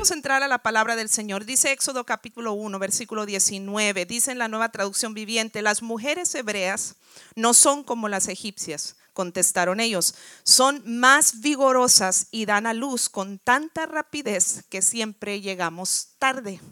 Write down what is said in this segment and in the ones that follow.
vamos a entrar a la palabra del Señor. Dice Éxodo capítulo 1, versículo 19. Dice en la nueva traducción viviente, las mujeres hebreas no son como las egipcias contestaron ellos, son más vigorosas y dan a luz con tanta rapidez que siempre llegamos tarde.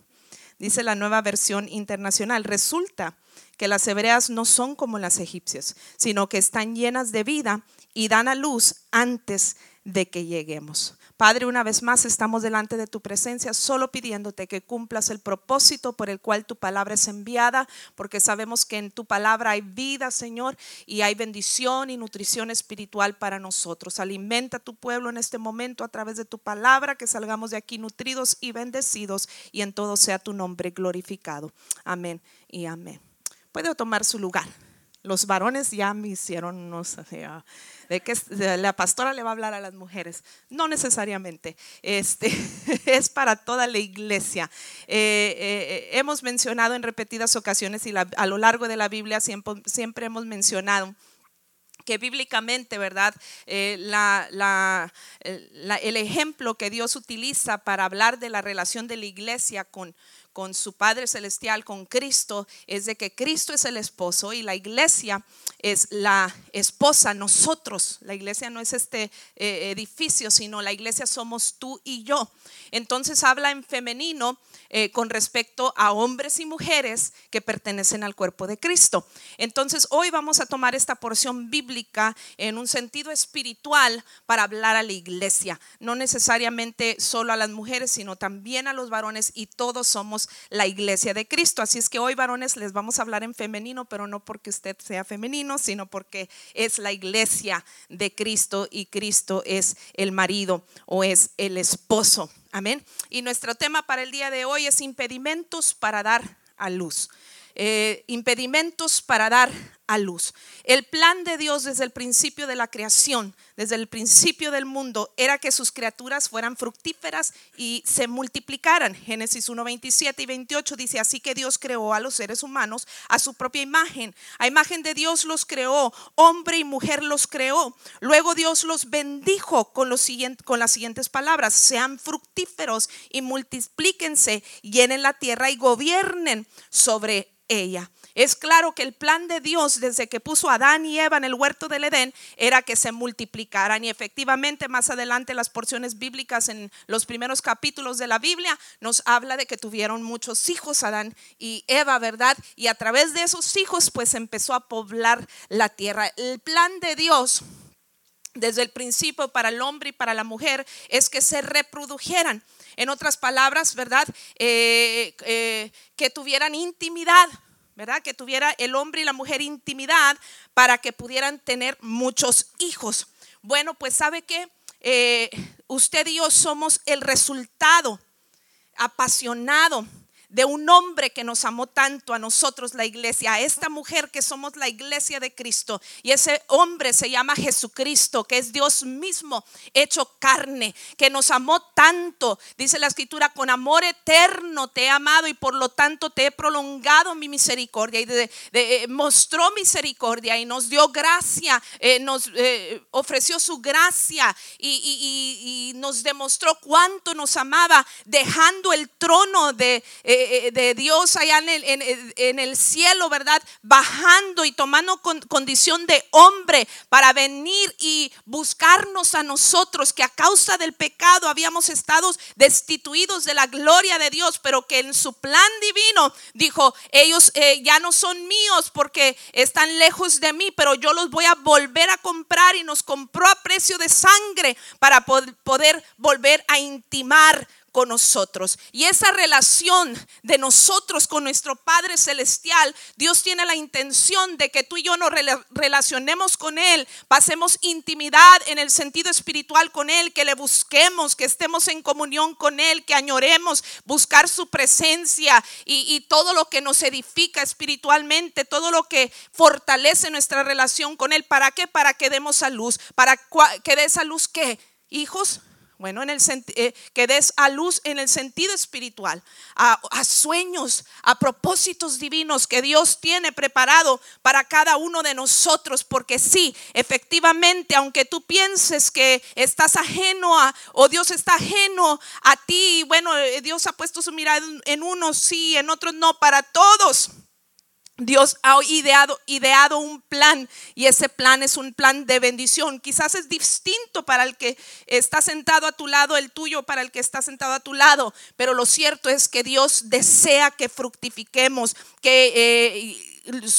Dice la nueva versión internacional, resulta que las hebreas no son como las egipcias, sino que están llenas de vida y dan a luz antes de que lleguemos. Padre, una vez más estamos delante de tu presencia solo pidiéndote que cumplas el propósito por el cual tu palabra es enviada, porque sabemos que en tu palabra hay vida, Señor, y hay bendición y nutrición espiritual para nosotros. Alimenta a tu pueblo en este momento a través de tu palabra, que salgamos de aquí nutridos y bendecidos y en todo sea tu nombre glorificado. Amén y amén. Puede tomar su lugar. Los varones ya me hicieron, no sé, de que la pastora le va a hablar a las mujeres. No necesariamente, este, es para toda la iglesia. Eh, eh, hemos mencionado en repetidas ocasiones y a lo largo de la Biblia siempre, siempre hemos mencionado que bíblicamente, ¿verdad? Eh, el ejemplo que Dios utiliza para hablar de la relación de la iglesia con, con su Padre Celestial, con Cristo, es de que Cristo es el esposo y la iglesia es la esposa, nosotros. La iglesia no es este eh, edificio, sino la iglesia somos tú y yo. Entonces habla en femenino eh, con respecto a hombres y mujeres que pertenecen al cuerpo de Cristo. Entonces hoy vamos a tomar esta porción bíblica en un sentido espiritual para hablar a la iglesia, no necesariamente solo a las mujeres, sino también a los varones y todos somos la iglesia de Cristo. Así es que hoy varones les vamos a hablar en femenino, pero no porque usted sea femenino, sino porque es la iglesia de Cristo y Cristo es el marido o es el esposo. Amén. Y nuestro tema para el día de hoy es impedimentos para dar a luz. Eh, impedimentos para dar a luz. El plan de Dios desde el principio de la creación, desde el principio del mundo, era que sus criaturas fueran fructíferas y se multiplicaran. Génesis 1, 27 y 28 dice, así que Dios creó a los seres humanos a su propia imagen. A imagen de Dios los creó, hombre y mujer los creó. Luego Dios los bendijo con, los con las siguientes palabras, sean fructíferos y multiplíquense, llenen la tierra y gobiernen sobre ella. Es claro que el plan de Dios desde que puso a Adán y Eva en el huerto del Edén era que se multiplicaran y efectivamente más adelante las porciones bíblicas en los primeros capítulos de la Biblia nos habla de que tuvieron muchos hijos Adán y Eva, ¿verdad? Y a través de esos hijos pues empezó a poblar la tierra. El plan de Dios desde el principio para el hombre y para la mujer es que se reprodujeran. En otras palabras, ¿verdad? Eh, eh, que tuvieran intimidad ¿verdad? Que tuviera el hombre y la mujer intimidad para que pudieran tener muchos hijos. Bueno, pues sabe que eh, usted y yo somos el resultado apasionado de un hombre que nos amó tanto a nosotros, la iglesia, a esta mujer que somos la iglesia de Cristo. Y ese hombre se llama Jesucristo, que es Dios mismo hecho carne, que nos amó tanto. Dice la escritura, con amor eterno te he amado y por lo tanto te he prolongado mi misericordia. Y eh, mostró misericordia y nos dio gracia, eh, nos eh, ofreció su gracia y, nos demostró cuánto nos amaba, dejando el trono de... Eh, de Dios allá en el, en, el, cielo, ¿verdad? Bajando y tomando condición de hombre para venir y buscarnos a nosotros, que a causa del pecado habíamos estado destituidos de la gloria de Dios, pero que en su plan divino dijo, ellos eh, ya no son míos porque están lejos de mí, pero yo los voy a volver a comprar y nos compró a precio de sangre para poder volver a intimar con nosotros. Y esa relación de nosotros con nuestro Padre Celestial, Dios tiene la intención de que tú y yo nos relacionemos con Él, pasemos intimidad en el sentido espiritual con Él, que le busquemos, que estemos en comunión con Él, que añoremos buscar su presencia y, todo lo que nos edifica espiritualmente, todo lo que fortalece nuestra relación con Él. ¿Para qué? Para que demos a luz. ¿Para que dé esa luz qué? Hijos, Bueno, en el eh, que des a luz en el sentido espiritual, a, a, sueños, a propósitos divinos que Dios tiene preparado para cada uno de nosotros. Porque sí, efectivamente, aunque tú pienses que estás ajeno a, o Dios está ajeno a ti, bueno, eh, Dios ha puesto su mirada en unos sí, en otros no, para todos. Dios ha ideado, un plan y ese plan es un plan de bendición. Quizás es distinto para el que está sentado a tu lado, el tuyo para el que está sentado a tu lado, pero lo cierto es que Dios desea que fructifiquemos, que... Eh,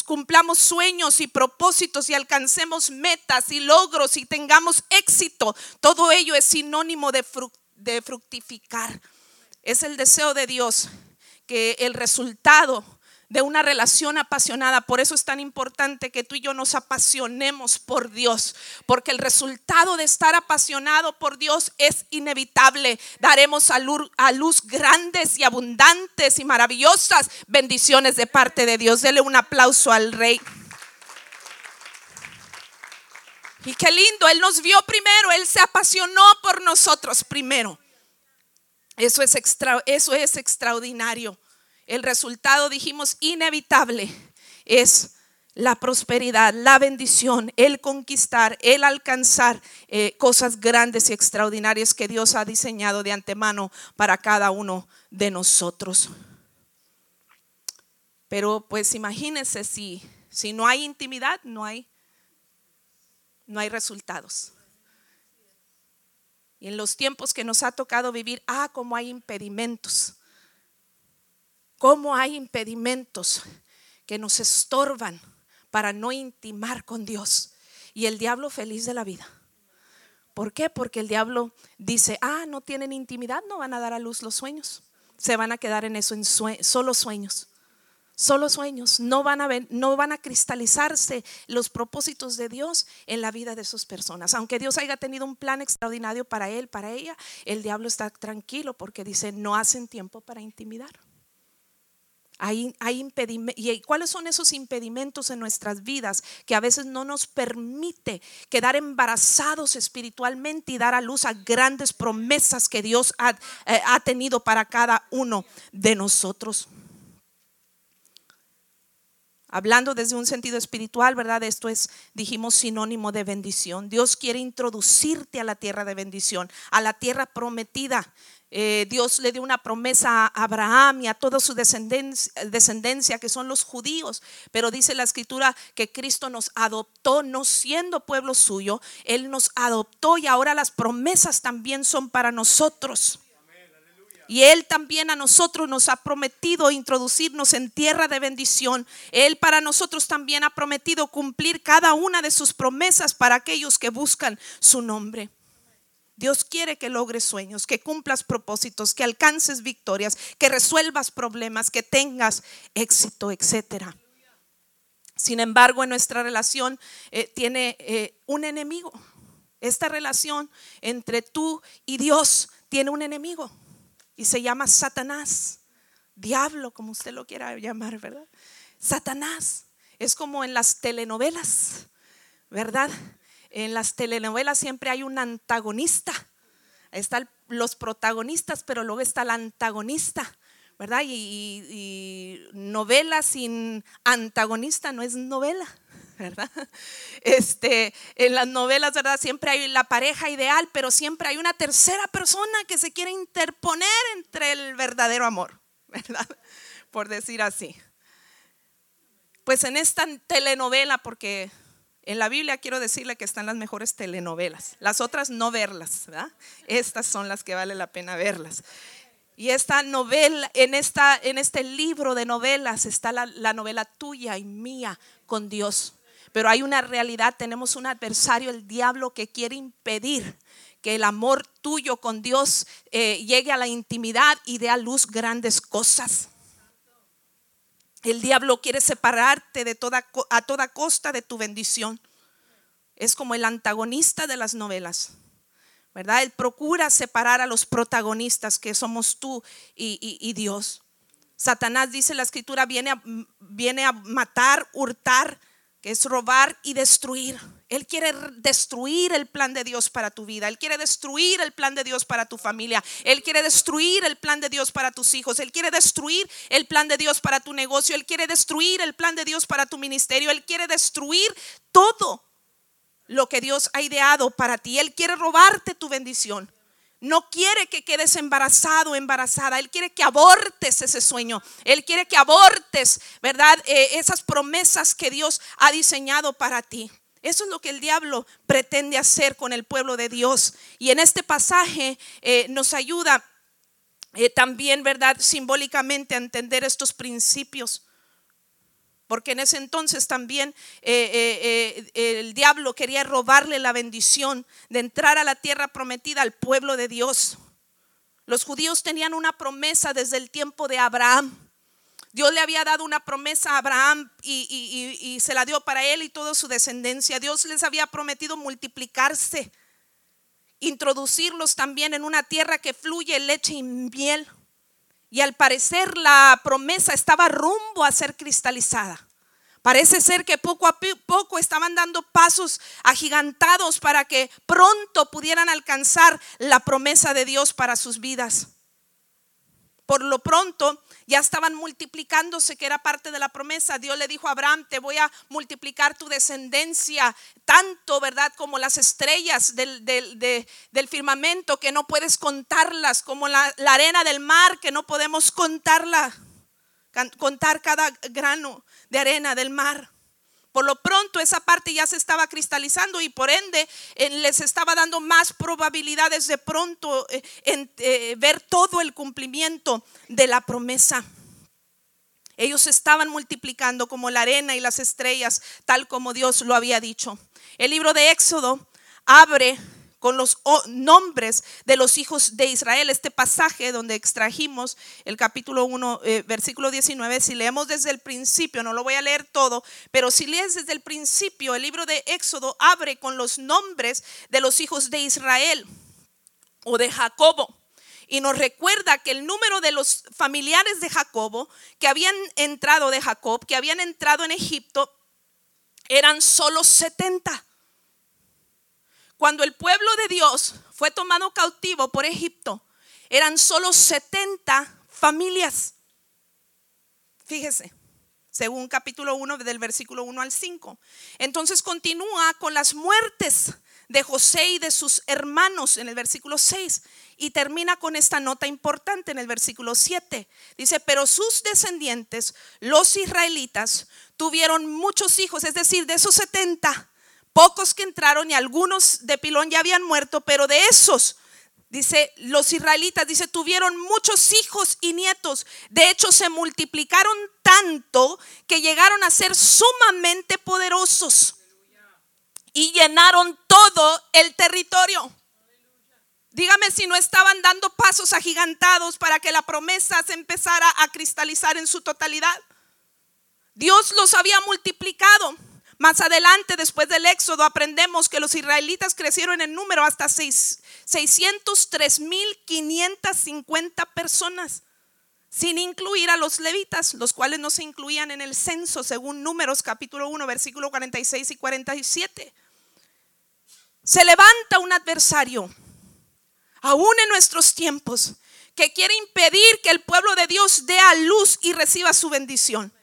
cumplamos sueños y propósitos y alcancemos metas y logros y tengamos éxito. Todo ello es sinónimo de fructificar. Es el deseo de Dios que el resultado de una relación apasionada. Por eso es tan importante que tú y yo nos apasionemos por Dios, porque el resultado de estar apasionado por Dios es inevitable. Daremos a luz, grandes y abundantes y maravillosas bendiciones de parte de Dios. Dele un aplauso al Rey. Y qué lindo, Él nos vio primero, Él se apasionó por nosotros primero. Eso es, extra, eso es extraordinario el resultado, dijimos, inevitable es la prosperidad, la bendición, el conquistar, el alcanzar eh, cosas grandes y extraordinarias que Dios ha diseñado de antemano para cada uno de nosotros. Pero pues imagínense si, si no hay intimidad, no hay, no hay resultados. Y en los tiempos que nos ha tocado vivir, ah, como hay impedimentos cómo hay impedimentos que nos estorban para no intimar con Dios. Y el diablo feliz de la vida. ¿Por qué? Porque el diablo dice, ah, no tienen intimidad, no van a dar a luz los sueños. Se van a quedar en eso, en solo sueños. Solo sueños. No van, a ver, no van a cristalizarse los propósitos de Dios en la vida de sus personas. Aunque Dios haya tenido un plan extraordinario para él, para ella, el diablo está tranquilo porque dice, no hacen tiempo para intimidar. Hay, ¿Y cuáles son esos impedimentos en nuestras vidas que a veces no nos permite quedar embarazados espiritualmente y dar a luz a grandes promesas que Dios ha, eh, ha tenido para cada uno de nosotros? Hablando desde un sentido espiritual, ¿verdad? Esto es, dijimos, sinónimo de bendición. Dios quiere introducirte a la tierra de bendición, a la tierra prometida. Eh, Dios le dio una promesa a Abraham y a toda su descendencia, descendencia, que son los judíos. Pero dice la escritura que Cristo nos adoptó, no siendo pueblo suyo, Él nos adoptó y ahora las promesas también son para nosotros. Y Él también a nosotros nos ha prometido introducirnos en tierra de bendición. Él para nosotros también ha prometido cumplir cada una de sus promesas para aquellos que buscan su nombre. Dios quiere que logres sueños, que cumplas propósitos, que alcances victorias, que resuelvas problemas, que tengas éxito, etcétera. Sin embargo, en nuestra relación eh, tiene eh, un enemigo. Esta relación entre tú y Dios tiene un enemigo y se llama Satanás, diablo, como usted lo quiera llamar, ¿verdad? Satanás es como en las telenovelas, ¿verdad? En las telenovelas siempre hay un antagonista. Están los protagonistas, pero luego está el antagonista, ¿verdad? Y, novela sin antagonista no es novela, ¿verdad? Este, en las novelas, ¿verdad? Siempre hay la pareja ideal, pero siempre hay una tercera persona que se quiere interponer entre el verdadero amor, ¿verdad? Por decir así. Pues en esta telenovela, porque en la Biblia quiero decirle que están las mejores telenovelas. Las otras no verlas, ¿verdad? Estas son las que vale la pena verlas. Y esta novela, en, esta, en este libro de novelas está la, novela tuya y mía con Dios. Pero hay una realidad, tenemos un adversario, el diablo, que quiere impedir que el amor tuyo con Dios eh, llegue a la intimidad y dé a luz grandes cosas. El diablo quiere separarte a toda costa de tu bendición. Es como el antagonista de las novelas. ¿Verdad? Él procura separar a los protagonistas que somos tú y, Dios. Satanás, dice la escritura, viene a, viene a matar, hurtar, que es robar y destruir. Él quiere destruir el plan de Dios para tu vida. Él quiere destruir el plan de Dios para tu familia. Él quiere destruir el plan de Dios para tus hijos. Él quiere destruir el plan de Dios para tu negocio. Él quiere destruir el plan de Dios para tu ministerio. Él quiere destruir todo lo que Dios ha ideado para ti. Él quiere robarte tu bendición. No quiere que quedes embarazado, embarazada. Él quiere que abortes ese sueño. Él quiere que abortes, ¿verdad? Eh, esas promesas que Dios ha diseñado para ti. Eso es lo que el diablo pretende hacer con el pueblo de Dios. Y en este pasaje eh, nos ayuda eh, también, ¿verdad? Simbólicamente a entender estos principios. Porque en ese entonces también eh, el diablo quería robarle la bendición de entrar a la tierra prometida al pueblo de Dios. Los judíos tenían una promesa desde el tiempo de Abraham Dios le había dado una promesa a Abraham y, se la dio para él y toda su descendencia. Dios les había prometido multiplicarse, introducirlos también en una tierra que fluye leche y miel. Y al parecer la promesa estaba rumbo a ser cristalizada. Parece ser que poco a poco estaban dando pasos agigantados para que pronto pudieran alcanzar la promesa de Dios para sus vidas. Por lo pronto, ya estaban multiplicándose, que era parte de la promesa. Dios le dijo a Abraham, te voy a multiplicar tu descendencia, tanto, ¿verdad? Como las estrellas del, firmamento, que no puedes contarlas, como la, la arena del mar, que no podemos contarla, contar cada grano de arena del mar. Por lo pronto esa parte ya se estaba cristalizando y por ende eh, les estaba dando más probabilidades de pronto eh, eh, ver todo el cumplimiento de la promesa. Ellos estaban multiplicando como la arena y las estrellas, tal como Dios lo había dicho. El libro de Éxodo abre con los nombres de los hijos de Israel. Este pasaje donde extrajimos el capítulo 1, eh, versículo 19, si leemos desde el principio, no lo voy a leer todo, pero si lees desde el principio, el libro de Éxodo abre con los nombres de los hijos de Israel o de Jacobo. Y nos recuerda que el número de los familiares de Jacobo que habían entrado de Jacob, que habían entrado en Egipto, eran solo 70. Cuando el pueblo de Dios fue tomado cautivo por Egipto, eran solo 70 familias. Fíjese, según capítulo 1 del versículo 1 al 5. Entonces continúa con las muertes de José y de sus hermanos en el versículo 6 y termina con esta nota importante en el versículo 7. Dice, pero sus descendientes, los israelitas, tuvieron muchos hijos, es decir, de esos 70, pocos que entraron y algunos de pilón ya habían muerto, pero de esos, dice, los israelitas, dice, tuvieron muchos hijos y nietos. De hecho, se multiplicaron tanto que llegaron a ser sumamente poderosos y llenaron todo el territorio. Dígame si no estaban dando pasos agigantados para que la promesa se empezara a cristalizar en su totalidad. Dios los había multiplicado. Más adelante, después del Éxodo, aprendemos que los israelitas crecieron en número hasta 603.550 personas, sin incluir a los levitas, los cuales no se incluían en el censo, según Números capítulo 1, versículo 46 y 47. Se levanta un adversario, aún en nuestros tiempos, que quiere impedir que el pueblo de Dios dé a luz y reciba su bendición.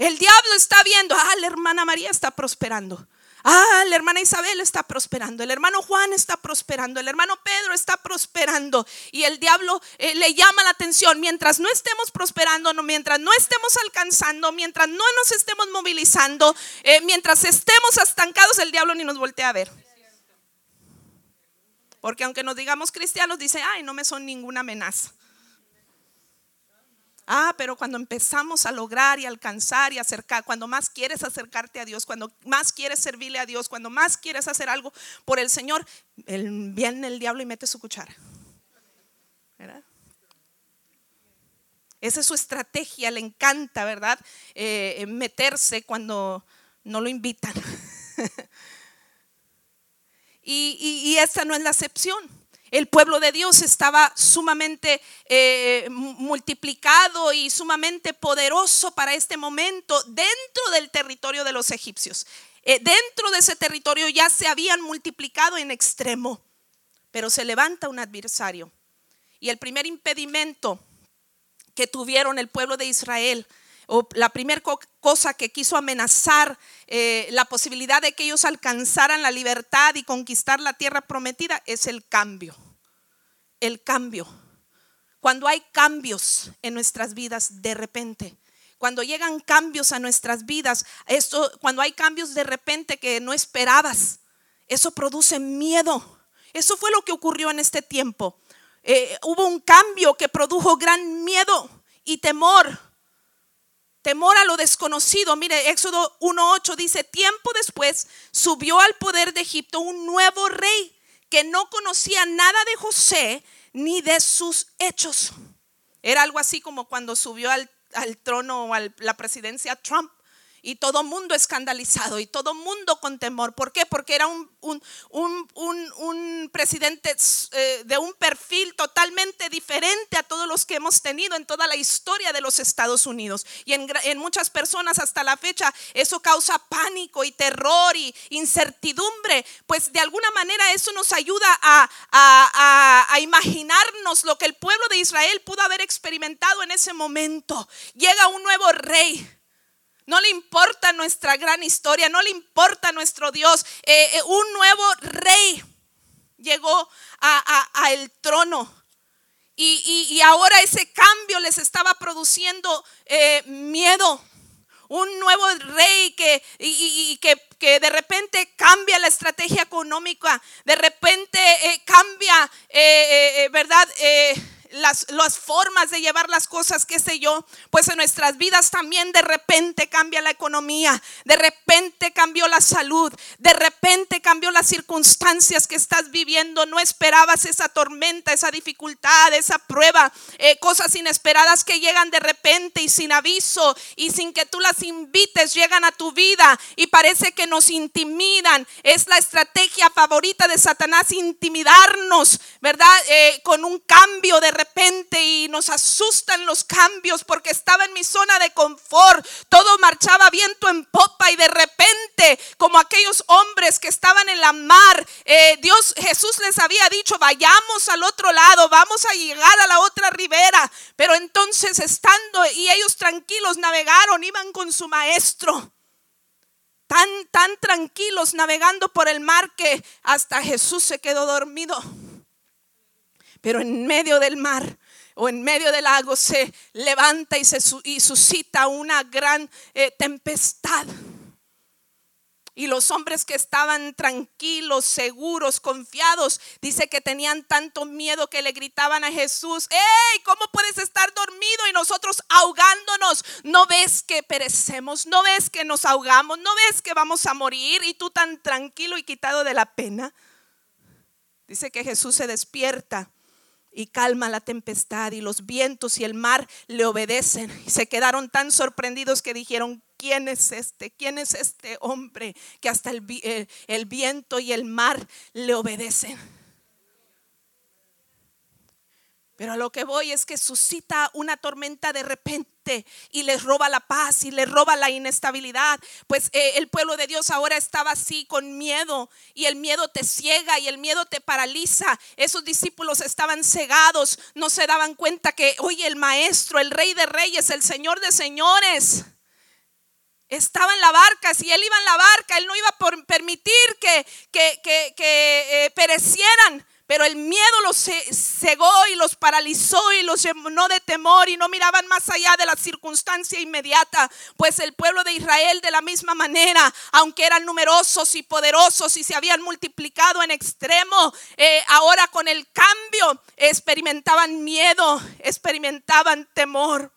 El diablo está viendo, ah, la hermana María está prosperando. Ah, la hermana Isabel está prosperando, el hermano Juan está prosperando, el hermano Pedro está prosperando. Y el diablo eh, le llama la atención. Mientras no estemos prosperando, mientras no estemos alcanzando, mientras no nos estemos movilizando, eh, mientras estemos estancados, el diablo ni nos voltea a ver. Porque aunque nos digamos cristianos, dice, ay, no me son ninguna amenaza. Ah, pero cuando empezamos a lograr y alcanzar y acercar, cuando más quieres acercarte a Dios, cuando más quieres servirle a Dios, cuando más quieres hacer algo por el Señor, viene el diablo y mete su cuchara. ¿Verdad? Esa es su estrategia, le encanta, ¿verdad? Eh, meterse cuando no lo invitan. y, y esta no es la excepción. El pueblo de Dios estaba sumamente eh, multiplicado y sumamente poderoso para este momento dentro del territorio de los egipcios. eh, dentro de ese territorio ya se habían multiplicado en extremo. Pero se levanta un adversario. Y el primer impedimento que tuvieron el pueblo de Israel, o la primera cosa que quiso amenazar eh, la posibilidad de que ellos alcanzaran la libertad y conquistar la tierra prometida, es el cambio. El cambio. Cuando hay cambios en nuestras vidas de repente, cuando llegan cambios a nuestras vidas, esto, cuando hay cambios de repente que no esperabas, eso produce miedo. Eso fue lo que ocurrió en este tiempo. Eh, hubo un cambio que produjo gran miedo y temor. Temor a lo desconocido. Mire, Éxodo 1.8 dice, tiempo después subió al poder de Egipto un nuevo rey que no conocía nada de José ni de sus hechos. Era algo así como cuando subió al al trono o a la presidencia Trump y todo mundo escandalizado y todo mundo con temor. ¿Por qué? Porque era un, un, un, presidente eh, de un perfil totalmente diferente a todos los que hemos tenido en toda la historia de los Estados Unidos. Y en, muchas personas hasta la fecha eso causa pánico y terror y incertidumbre. Pues de alguna manera eso nos ayuda a, a, a imaginarnos lo que el pueblo de Israel pudo haber experimentado en ese momento. Llega un nuevo rey no le importa nuestra gran historia, no le importa nuestro Dios. Eh, eh, un nuevo rey llegó a, el trono. Y, ahora ese cambio les estaba produciendo eh, miedo. Un nuevo rey que, y, que, que, de repente cambia la estrategia económica, de repente cambia, ¿verdad? Las, formas de llevar las cosas, qué sé yo, pues en nuestras vidas también de repente cambia la economía, de repente cambió la salud, de repente cambió las circunstancias que estás viviendo, no esperabas esa tormenta, esa dificultad, esa prueba, eh, cosas inesperadas que llegan de repente y sin aviso y sin que tú las invites, llegan a tu vida y parece que nos intimidan. Es la estrategia favorita de Satanás, intimidarnos, ¿verdad? Eh, con un cambio de repente y nos asustan los cambios porque estaba en mi zona de confort. Todo marchaba viento en popa y de repente, como aquellos hombres que estaban en la mar, eh, Dios Jesús les había dicho, vayamos al otro lado, vamos a llegar a la otra ribera. Pero entonces estando y ellos tranquilos navegaron, iban con su maestro. Tan, tan tranquilos navegando por el mar que hasta Jesús se quedó dormido. Pero en medio del mar o en medio del lago se levanta y, se, y suscita una gran eh, tempestad. Y los hombres que estaban tranquilos, seguros, confiados, dice que tenían tanto miedo que le gritaban a Jesús, ¡Ey! ¿Cómo puedes estar dormido y nosotros ahogándonos? ¿No ves que perecemos? ¿No ves que nos ahogamos? ¿No ves que vamos a morir? Y tú tan tranquilo y quitado de la pena. Dice que Jesús se despierta y calma la tempestad y los vientos y el mar le obedecen. Y se quedaron tan sorprendidos que dijeron, ¿quién es este? ¿Quién es este hombre que hasta el, el, el viento y el mar le obedecen? Pero a lo que voy es que suscita una tormenta de repente y les roba la paz y les roba la inestabilidad. Pues eh, el pueblo de Dios ahora estaba así con miedo y el miedo te ciega y el miedo te paraliza. Esos discípulos estaban cegados, no se daban cuenta que, oye, el maestro, el rey de reyes, el señor de señores. Estaba en la barca, si él iba en la barca, él no iba a permitir que, que, que, eh, perecieran. Pero el miedo los cegó y los paralizó y los llenó de temor y no miraban más allá de la circunstancia inmediata. Pues el pueblo de Israel de la misma manera, aunque eran numerosos y poderosos y se habían multiplicado en extremo, eh, ahora con el cambio experimentaban miedo, experimentaban temor.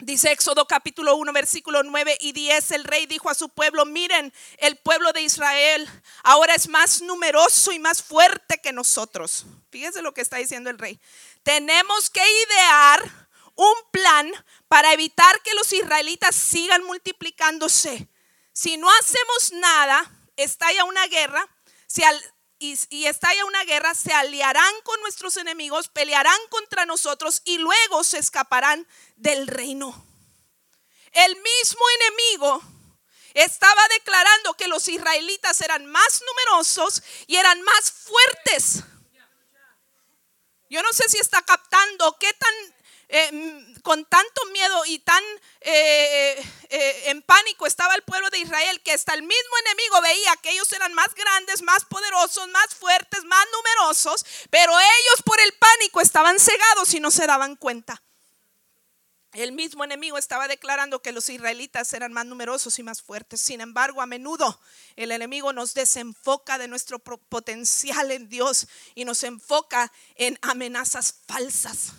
Dice Éxodo capítulo 1, versículo 9 y 10, el rey dijo a su pueblo, miren, el pueblo de Israel ahora es más numeroso y más fuerte que nosotros. Fíjense lo que está diciendo el rey. Tenemos que idear un plan para evitar que los israelitas sigan multiplicándose. Si no hacemos nada, estalla una guerra, si al, y, y estalla una guerra, se aliarán con nuestros enemigos, pelearán contra nosotros y luego se escaparán del reino. El mismo enemigo estaba declarando que los israelitas eran más numerosos y eran más fuertes. Yo no sé si está captando qué tan eh, con tanto miedo y tan eh, eh, en pánico estaba el pueblo de Israel que hasta el mismo enemigo veía que ellos eran más grandes, más poderosos, más fuertes, más numerosos, pero ellos por el pánico estaban cegados y no se daban cuenta. El mismo enemigo estaba declarando que los israelitas eran más numerosos y más fuertes. Sin embargo, a menudo el enemigo nos desenfoca de nuestro potencial en Dios y nos enfoca en amenazas falsas.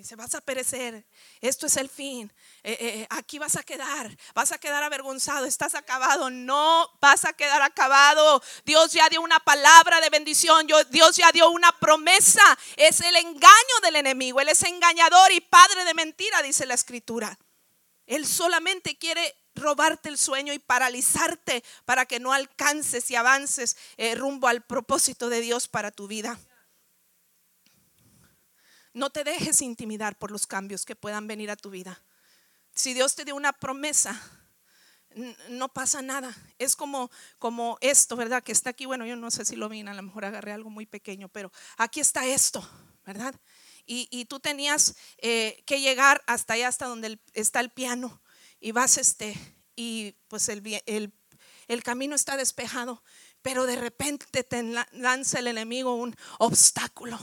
Dice, vas a perecer, esto es el fin, eh, eh, aquí vas a quedar, vas a quedar avergonzado, estás acabado, no vas a quedar acabado. Dios ya dio una palabra de bendición, Dios ya dio una promesa, es el engaño del enemigo, Él es engañador y padre de mentira, dice la escritura. Él solamente quiere robarte el sueño y paralizarte para que no alcances y avances eh, rumbo al propósito de Dios para tu vida. No te dejes intimidar por los cambios que puedan venir a tu vida. Si Dios te dio una promesa, no pasa nada. Es como, como esto, ¿verdad? Que está aquí. Bueno, yo no sé si lo vi, a lo mejor agarré algo muy pequeño, pero aquí está esto, ¿verdad? Y, tú tenías eh, que llegar hasta allá, hasta donde está el piano, y vas este, y pues el, el, el camino está despejado, pero de repente te lanza el enemigo un obstáculo,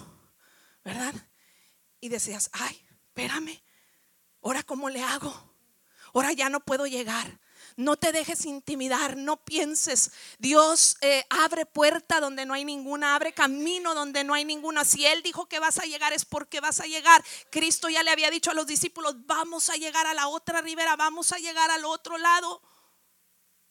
¿verdad? Y decías, ay, espérame, ahora cómo le hago, ahora ya no puedo llegar. No te dejes intimidar, no pienses. Dios eh, abre puerta donde no hay ninguna, abre camino donde no hay ninguna. Si Él dijo que vas a llegar es porque vas a llegar. Cristo ya le había dicho a los discípulos, vamos a llegar a la otra ribera, vamos a llegar al otro lado.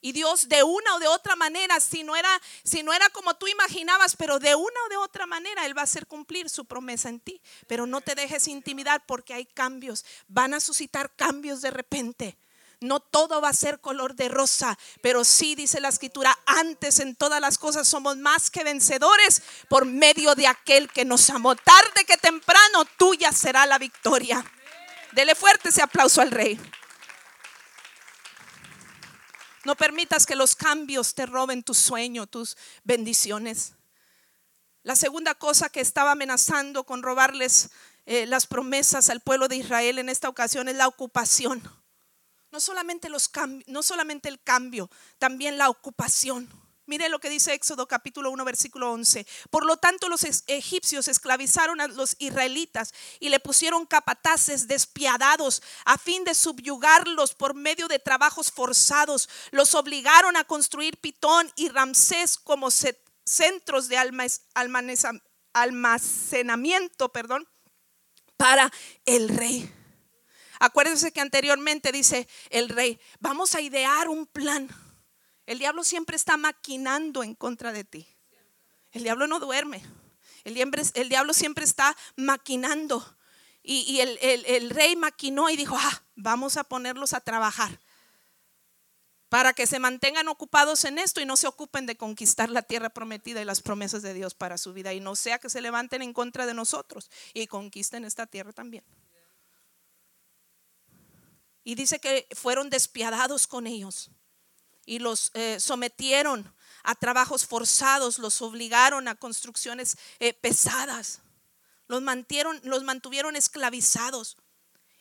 Y Dios de una o de otra manera, si no era si no era como tú imaginabas, pero de una o de otra manera él va a hacer cumplir su promesa en ti. Pero no te dejes intimidar porque hay cambios, van a suscitar cambios de repente. No todo va a ser color de rosa, pero sí dice la escritura, antes en todas las cosas somos más que vencedores por medio de aquel que nos amó. Tarde que temprano tuya será la victoria. Dele fuerte ese aplauso al rey. No permitas que los cambios te roben tu sueño, tus bendiciones. La segunda cosa que estaba amenazando con robarles eh, las promesas al pueblo de Israel en esta ocasión es la ocupación. No solamente, los no solamente el cambio, también la ocupación. Mire lo que dice Éxodo capítulo 1 versículo 11. Por lo tanto los egipcios esclavizaron a los israelitas y le pusieron capataces despiadados a fin de subyugarlos por medio de trabajos forzados. Los obligaron a construir Pitón y Ramsés como centros de almacenamiento perdón, para el rey. Acuérdense que anteriormente dice el rey, vamos a idear un plan el diablo siempre está maquinando en contra de ti. El diablo no duerme. El diablo, siempre está maquinando. Y, el, rey maquinó y dijo, ah, vamos a ponerlos a trabajar para que se mantengan ocupados en esto y no se ocupen de conquistar la tierra prometida y las promesas de Dios para su vida. Y no sea que se levanten en contra de nosotros y conquisten esta tierra también. Y dice que fueron despiadados con ellos y los eh, sometieron a trabajos forzados, los obligaron a construcciones eh, pesadas, los, mantieron, los mantuvieron esclavizados.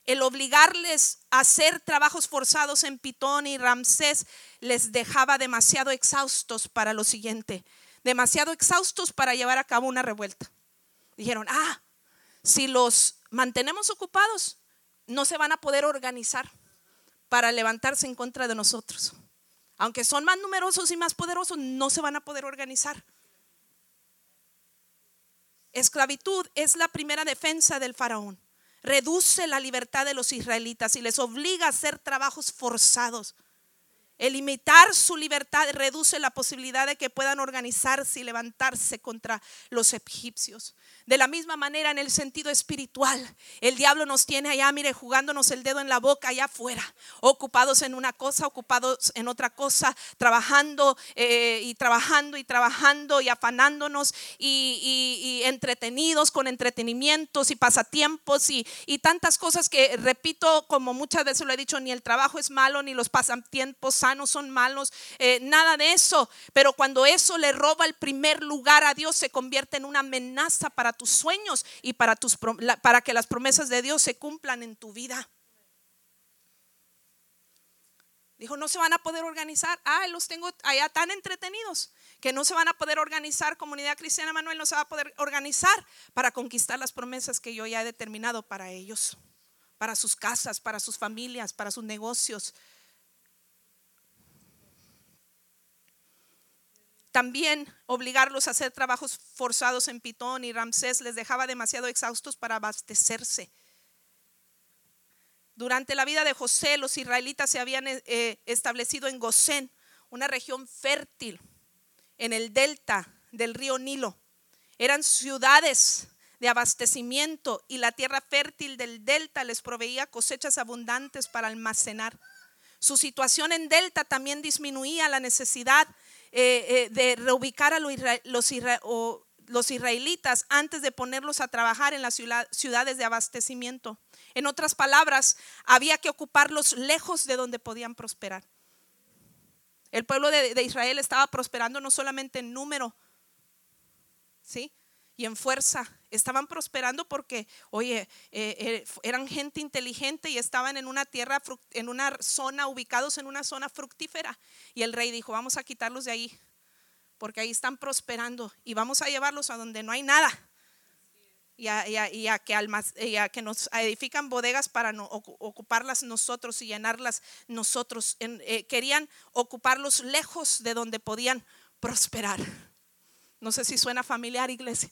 El obligarles a hacer trabajos forzados en Pitón y Ramsés les dejaba demasiado exhaustos para lo siguiente, demasiado exhaustos para llevar a cabo una revuelta. Dijeron, ah, si los mantenemos ocupados, no se van a poder organizar para levantarse en contra de nosotros. Aunque son más numerosos y más poderosos, no se van a poder organizar. Esclavitud es la primera defensa del faraón. Reduce la libertad de los israelitas y les obliga a hacer trabajos forzados. El limitar su libertad reduce la posibilidad de que puedan organizarse y levantarse contra los egipcios. De la misma manera, en el sentido espiritual, el diablo nos tiene allá, mire, jugándonos el dedo en la boca allá afuera, ocupados en una cosa, ocupados en otra cosa, trabajando eh, y trabajando y trabajando y afanándonos y, entretenidos con entretenimientos y pasatiempos y, tantas cosas que, repito, como muchas veces lo he dicho, ni el trabajo es malo, ni los pasatiempos sanos son malos, eh, nada de eso. Pero cuando eso le roba el primer lugar a Dios, se convierte en una amenaza para tus sueños y para, tus, para que las promesas de Dios se cumplan en tu vida. Dijo, no se van a poder organizar. Ah, los tengo allá tan entretenidos que no se van a poder organizar. Comunidad Cristiana Manuel no se va a poder organizar para conquistar las promesas que yo ya he determinado para ellos, para sus casas, para sus familias, para sus negocios, También obligarlos a hacer trabajos forzados en Pitón y Ramsés les dejaba demasiado exhaustos para abastecerse. Durante la vida de José, los israelitas se habían eh, establecido en Gosén, una región fértil en el delta del río Nilo. Eran ciudades de abastecimiento y la tierra fértil del delta les proveía cosechas abundantes para almacenar. Su situación en delta también disminuía la necesidad eh, eh, de reubicar a los, israelitas antes de ponerlos a trabajar en las ciudades de abastecimiento. En otras palabras, había que ocuparlos lejos de donde podían prosperar. El pueblo de, de Israel estaba prosperando no solamente en número, ¿sí? Y en fuerza. Estaban prosperando porque, oye, eh, eh, eran gente inteligente y estaban en una tierra, en una zona, ubicados en una zona fructífera. Y el rey dijo, vamos a quitarlos de ahí, porque ahí están prosperando y vamos a llevarlos a donde no hay nada. Y a, que, que nos edifican bodegas para ocuparlas nosotros y llenarlas nosotros. Eh, querían ocuparlos lejos de donde podían prosperar. No sé si suena familiar, iglesia.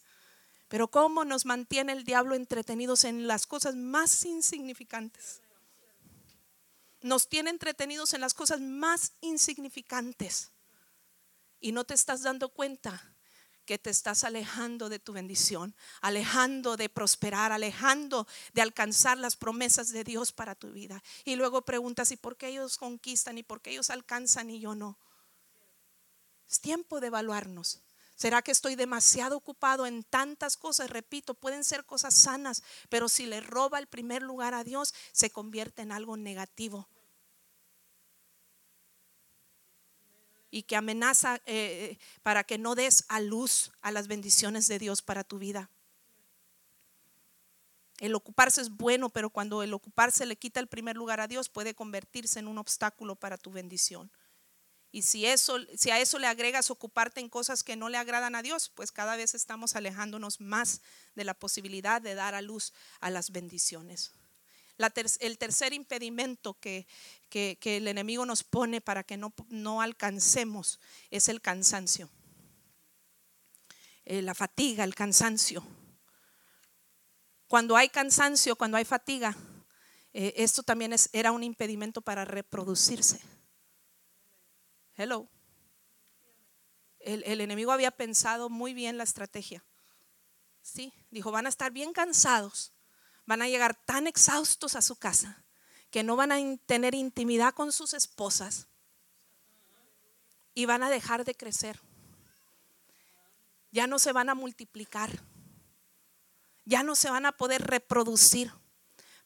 Pero cómo nos mantiene el diablo entretenidos en las cosas más insignificantes. Nos tiene entretenidos en las cosas más insignificantes. Y no te estás dando cuenta que te estás alejando de tu bendición, alejando de prosperar, alejando de alcanzar las promesas de Dios para tu vida. Y luego preguntas, ¿y por qué ellos conquistan y por qué ellos alcanzan y yo no? Es tiempo de evaluarnos. ¿Será que estoy demasiado ocupado en tantas cosas? Repito, pueden ser cosas sanas, pero si le roba el primer lugar a Dios, se convierte en algo negativo. Y que amenaza eh, para que no des a luz a las bendiciones de Dios para tu vida. El ocuparse es bueno, pero cuando el ocuparse le quita el primer lugar a Dios, puede convertirse en un obstáculo para tu bendición. Y si, eso, si a eso le agregas ocuparte en cosas que no le agradan a Dios, pues cada vez estamos alejándonos más de la posibilidad de dar a luz a las bendiciones. el tercer impedimento que, el enemigo nos pone para que no, no alcancemos es el cansancio. Eh, la fatiga, el cansancio. Cuando hay cansancio, cuando hay fatiga, eh, esto también es, era un impedimento para reproducirse. Hello. El, enemigo había pensado muy bien la estrategia. Sí, dijo, van a estar bien cansados, van a llegar tan exhaustos a su casa que no van a tener intimidad con sus esposas y van a dejar de crecer. Ya no se van a multiplicar, ya no se van a poder reproducir.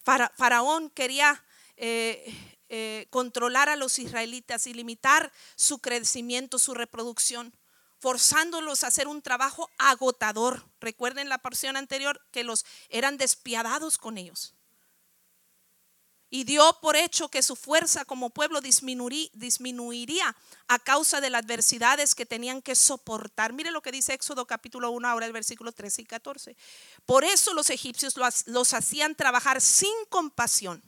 Faraón quería eh, eh, controlar a los israelitas y limitar su crecimiento, su reproducción, forzándolos a hacer un trabajo agotador. Recuerden la porción anterior que los eran despiadados con ellos. Y dio por hecho que su fuerza como pueblo disminuiría a causa de las adversidades que tenían que soportar. Mire lo que dice Éxodo capítulo 1, ahora el versículo 13 y 14. Por eso los egipcios los hacían trabajar sin compasión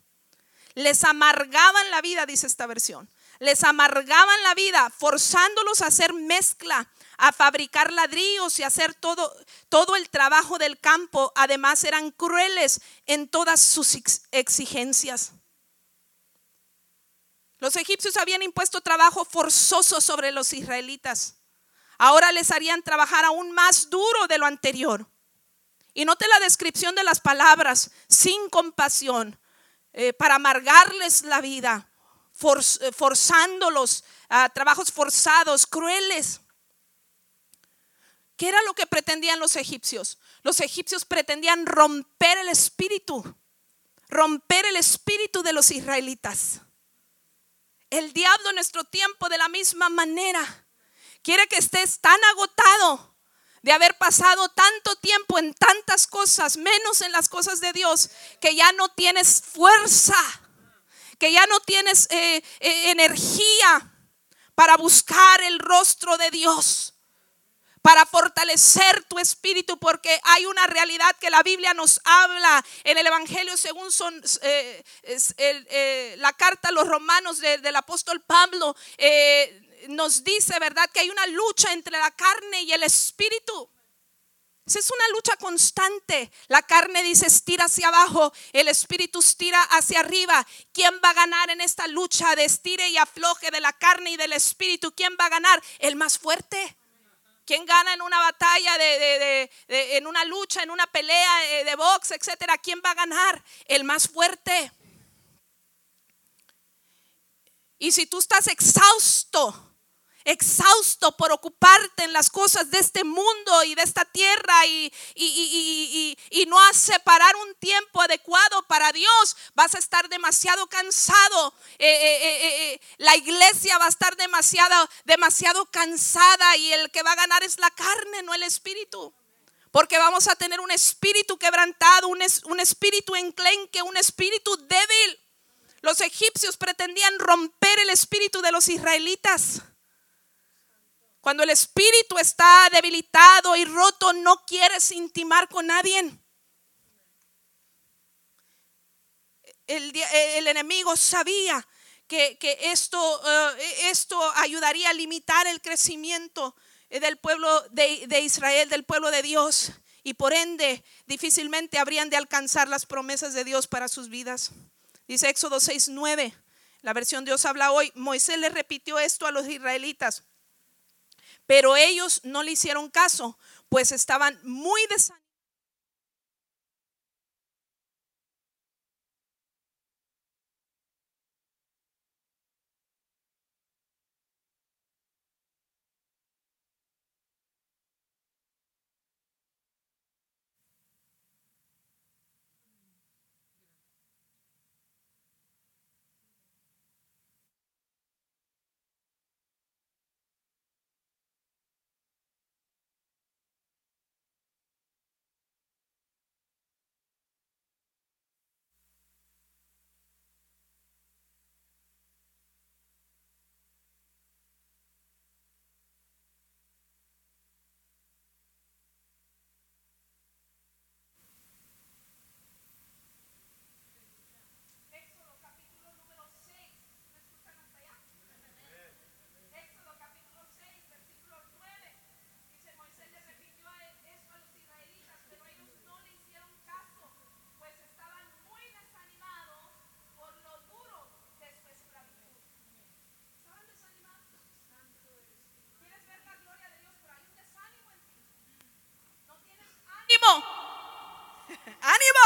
les amargaban la vida, dice esta versión. Les amargaban la vida, forzándolos a hacer mezcla, a fabricar ladrillos y hacer todo, todo el trabajo del campo. Además eran crueles en todas sus exigencias. Los egipcios habían impuesto trabajo forzoso sobre los israelitas. Ahora les harían trabajar aún más duro de lo anterior. Y note la descripción de las palabras, sin compasión, eh, para amargarles la vida, eh, forzándolos a trabajos forzados, crueles. ¿Qué era lo que pretendían los egipcios? Los egipcios pretendían romper el espíritu, romper el espíritu de los israelitas. El diablo en nuestro tiempo de la misma manera quiere que estés tan agotado de haber pasado tanto tiempo en tantas cosas, menos en las cosas de Dios, que ya no tienes fuerza, que ya no tienes eh, eh, energía para buscar el rostro de Dios para fortalecer tu espíritu, porque hay una realidad que la Biblia nos habla en el Evangelio según son eh, eh, la carta a los romanos del apóstol Pablo. Eh, nos dice, ¿verdad?, que hay una lucha entre la carne y el espíritu. Es una lucha constante. La carne dice estira hacia abajo, el espíritu estira hacia arriba. ¿Quién va a ganar en esta lucha de estire y afloje de la carne y del espíritu? ¿Quién va a ganar? El más fuerte. ¿Quién gana en una batalla, de, en una lucha, en una pelea eh, de box, etcétera? ¿Quién va a ganar? El más fuerte. Y si tú estás exhausto, exhausto por ocuparte en las cosas de este mundo y de esta tierra y, y, no has separar un tiempo adecuado para Dios, vas a estar demasiado cansado. Eh, eh, eh, la iglesia va a estar demasiado, demasiado cansada y el que va a ganar es la carne, no el espíritu. Porque vamos a tener un espíritu quebrantado, un, un espíritu enclenque, un espíritu débil. Los egipcios pretendían romper el espíritu de los israelitas. Cuando el espíritu está debilitado y roto, no quieres intimar con nadie. El, enemigo sabía que, esto, eh, esto ayudaría a limitar el crecimiento del pueblo de, de Israel, del pueblo de Dios. Y por ende, difícilmente habrían de alcanzar las promesas de Dios para sus vidas. Dice Éxodo 6, 9. La versión Dios habla hoy. Moisés le repitió esto a los israelitas. Pero ellos no le hicieron caso, pues estaban muy desanimados ánimo.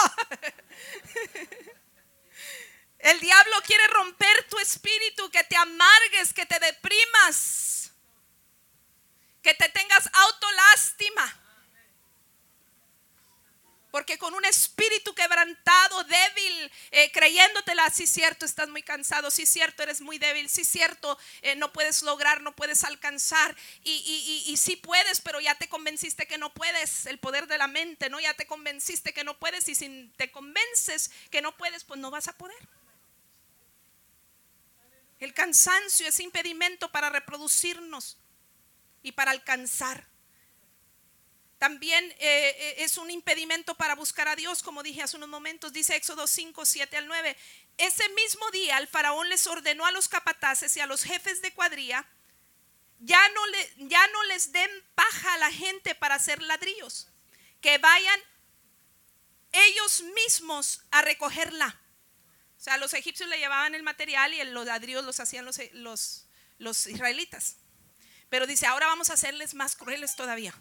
El diablo quiere romper tu espíritu, que te amargues, que te deprimas, que te tengas autolástima. Porque con un espíritu quebrantado, débil, eh, creyéndotela, sí cierto, estás muy cansado, sí cierto, eres muy débil, sí cierto, eh, no puedes lograr, no puedes alcanzar. Y, y, sí puedes, pero ya te convenciste que no puedes, el poder de la mente, ¿no? Ya te convenciste que no puedes y si te convences que no puedes, pues no vas a poder. El cansancio es impedimento para reproducirnos y para alcanzar también eh, eh, es un impedimento para buscar a Dios, como dije hace unos momentos, dice Éxodo 5, 7 al 9. Ese mismo día el faraón les ordenó a los capataces y a los jefes de cuadrilla, ya no, ya no les den paja a la gente para hacer ladrillos, que vayan ellos mismos a recogerla. O sea, los egipcios le llevaban el material y los ladrillos los hacían los, los israelitas. Pero dice, ahora vamos a hacerles más crueles todavía.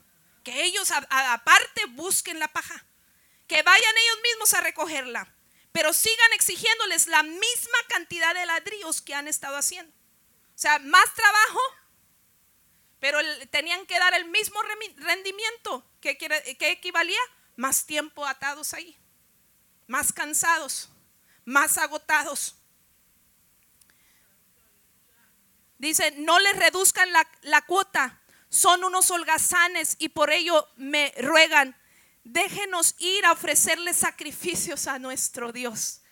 Que ellos aparte busquen la paja. Que vayan ellos mismos a recogerla. Pero sigan exigiéndoles la misma cantidad de ladrillos que han estado haciendo. O sea, más trabajo, pero tenían que dar el mismo rendimiento. que equivalía? Más tiempo atados ahí. Más cansados. Más agotados. Dice, no les reduzcan la, cuota, son unos holgazanes y por ello me ruegan, déjenos ir a ofrecerles sacrificios a nuestro Dios.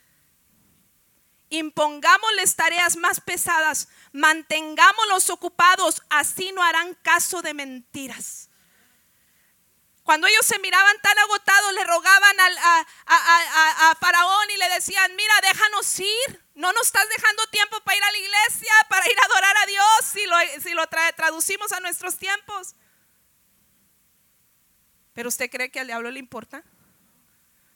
Impongámosles tareas más pesadas, mantengámoslos ocupados, así no harán caso de mentiras. Cuando ellos se miraban tan agotados, le rogaban a, Faraón y le decían, mira, déjanos ir. No nos estás dejando tiempo para ir a la iglesia, para ir a adorar a Dios, si lo, si lo traducimos a nuestros tiempos. Pero usted cree que al diablo le importa?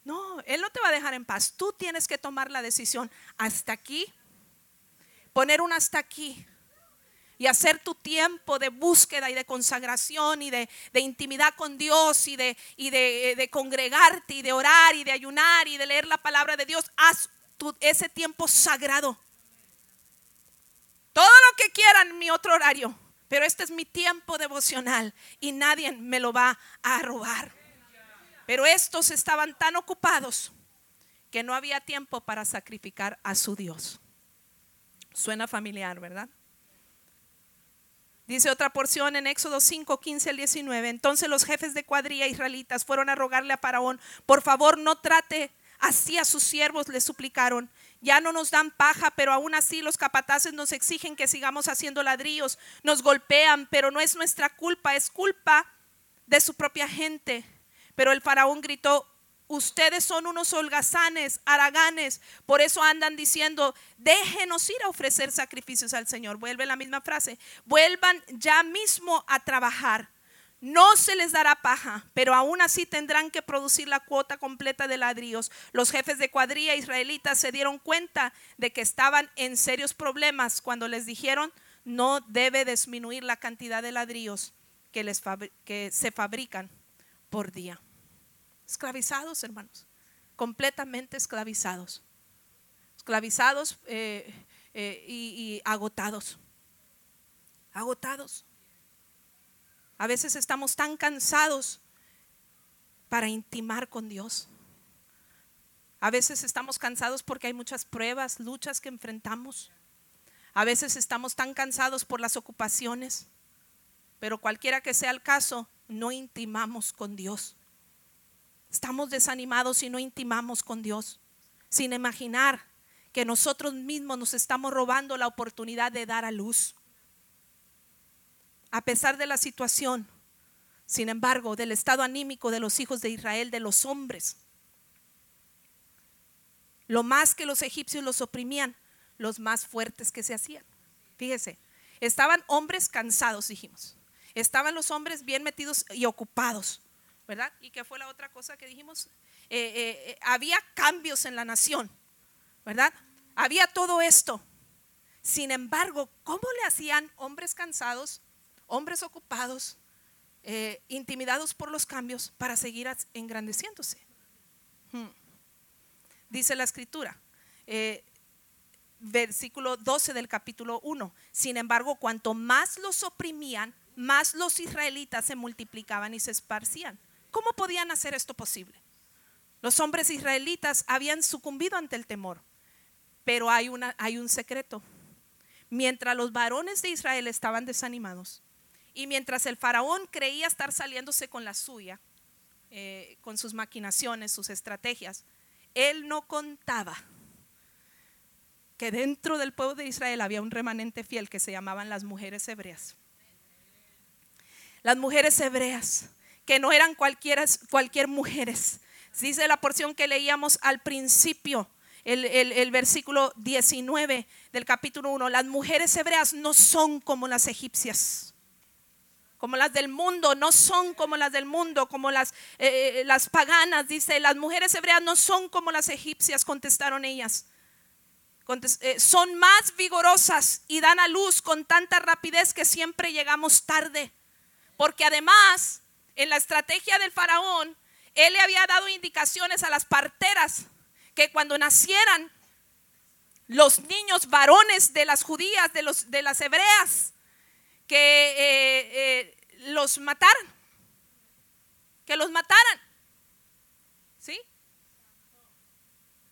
No, él no te va a dejar en paz. Tú tienes que tomar la decisión hasta aquí, poner un hasta aquí y hacer tu tiempo de búsqueda y de consagración y de, intimidad con Dios y, de, y eh, de, congregarte y de orar y de ayunar y de leer la palabra de Dios, haz ese tiempo sagrado. Todo lo que quieran mi otro horario, pero este es mi tiempo devocional y nadie me lo va a robar. Pero estos estaban tan ocupados que no había tiempo para sacrificar a su Dios. Suena familiar, ¿verdad? Dice otra porción en Éxodo 5, 15 al 19. Entonces los jefes de cuadrilla israelitas fueron a rogarle a Faraón, por favor no trate así a sus siervos, le suplicaron. Ya no nos dan paja, pero aún así los capataces nos exigen que sigamos haciendo ladrillos, nos golpean, pero no es nuestra culpa, es culpa de su propia gente. Pero el faraón gritó, Ustedes son unos holgazanes, haraganes, por eso andan diciendo, déjenos ir a ofrecer sacrificios al Señor. Vuelve la misma frase, vuelvan ya mismo a trabajar. No se les dará paja, pero aún así tendrán que producir la cuota completa de ladrillos. Los jefes de cuadrilla israelitas se dieron cuenta de que estaban en serios problemas cuando les dijeron, no debe disminuir la cantidad de ladrillos que, se fabrican por día. Esclavizados, hermanos. Completamente esclavizados. Esclavizados eh, eh, y, agotados. Agotados. A veces estamos tan cansados para intimar con Dios. A veces estamos cansados porque hay muchas pruebas, luchas que enfrentamos. A veces estamos tan cansados por las ocupaciones. Pero cualquiera que sea el caso, no intimamos con Dios. Estamos desanimados y no intimamos con Dios, sin imaginar que nosotros mismos nos estamos robando la oportunidad de dar a luz. A pesar de la situación, sin embargo, del estado anímico de los hijos de Israel, de los hombres, lo más que los egipcios los oprimían, los más fuertes que se hacían. Fíjese, estaban hombres cansados, dijimos. Estaban los hombres bien metidos y ocupados. ¿verdad? ¿Y qué fue la otra cosa que dijimos? Eh, eh, eh, había cambios en la nación, ¿verdad? Había todo esto. Sin embargo, ¿cómo le hacían hombres cansados, hombres ocupados, intimidados por los cambios para seguir engrandeciéndose? Hmm. Dice la escritura, versículo 12 del capítulo 1. Sin embargo, cuanto más los oprimían, más los israelitas se multiplicaban y se esparcían. ¿Cómo podían hacer esto posible? Los hombres israelitas habían sucumbido ante el temor, pero hay, una, hay un secreto. Mientras los varones de Israel estaban desanimados y mientras el faraón creía estar saliéndose con la suya, eh, con sus maquinaciones, sus estrategias, él no contaba que dentro del pueblo de Israel había un remanente fiel que se llamaban las mujeres hebreas. Las mujeres hebreas que no eran cualquier mujeres. Dice la porción que leíamos al principio, el, el, versículo 19 del capítulo 1. Las mujeres hebreas no son como las egipcias como las del mundo, no son como las del mundo, como las, eh, eh, las paganas, dice, las mujeres hebreas no son como las egipcias, contestaron ellas. eh, son más vigorosas y dan a luz con tanta rapidez que siempre llegamos tarde. Porque además, en la estrategia del faraón, él le había dado indicaciones a las parteras que cuando nacieran los niños varones de las judías, de, los, de las hebreas, que eh, eh, los mataran, que los mataran. ¿Sí?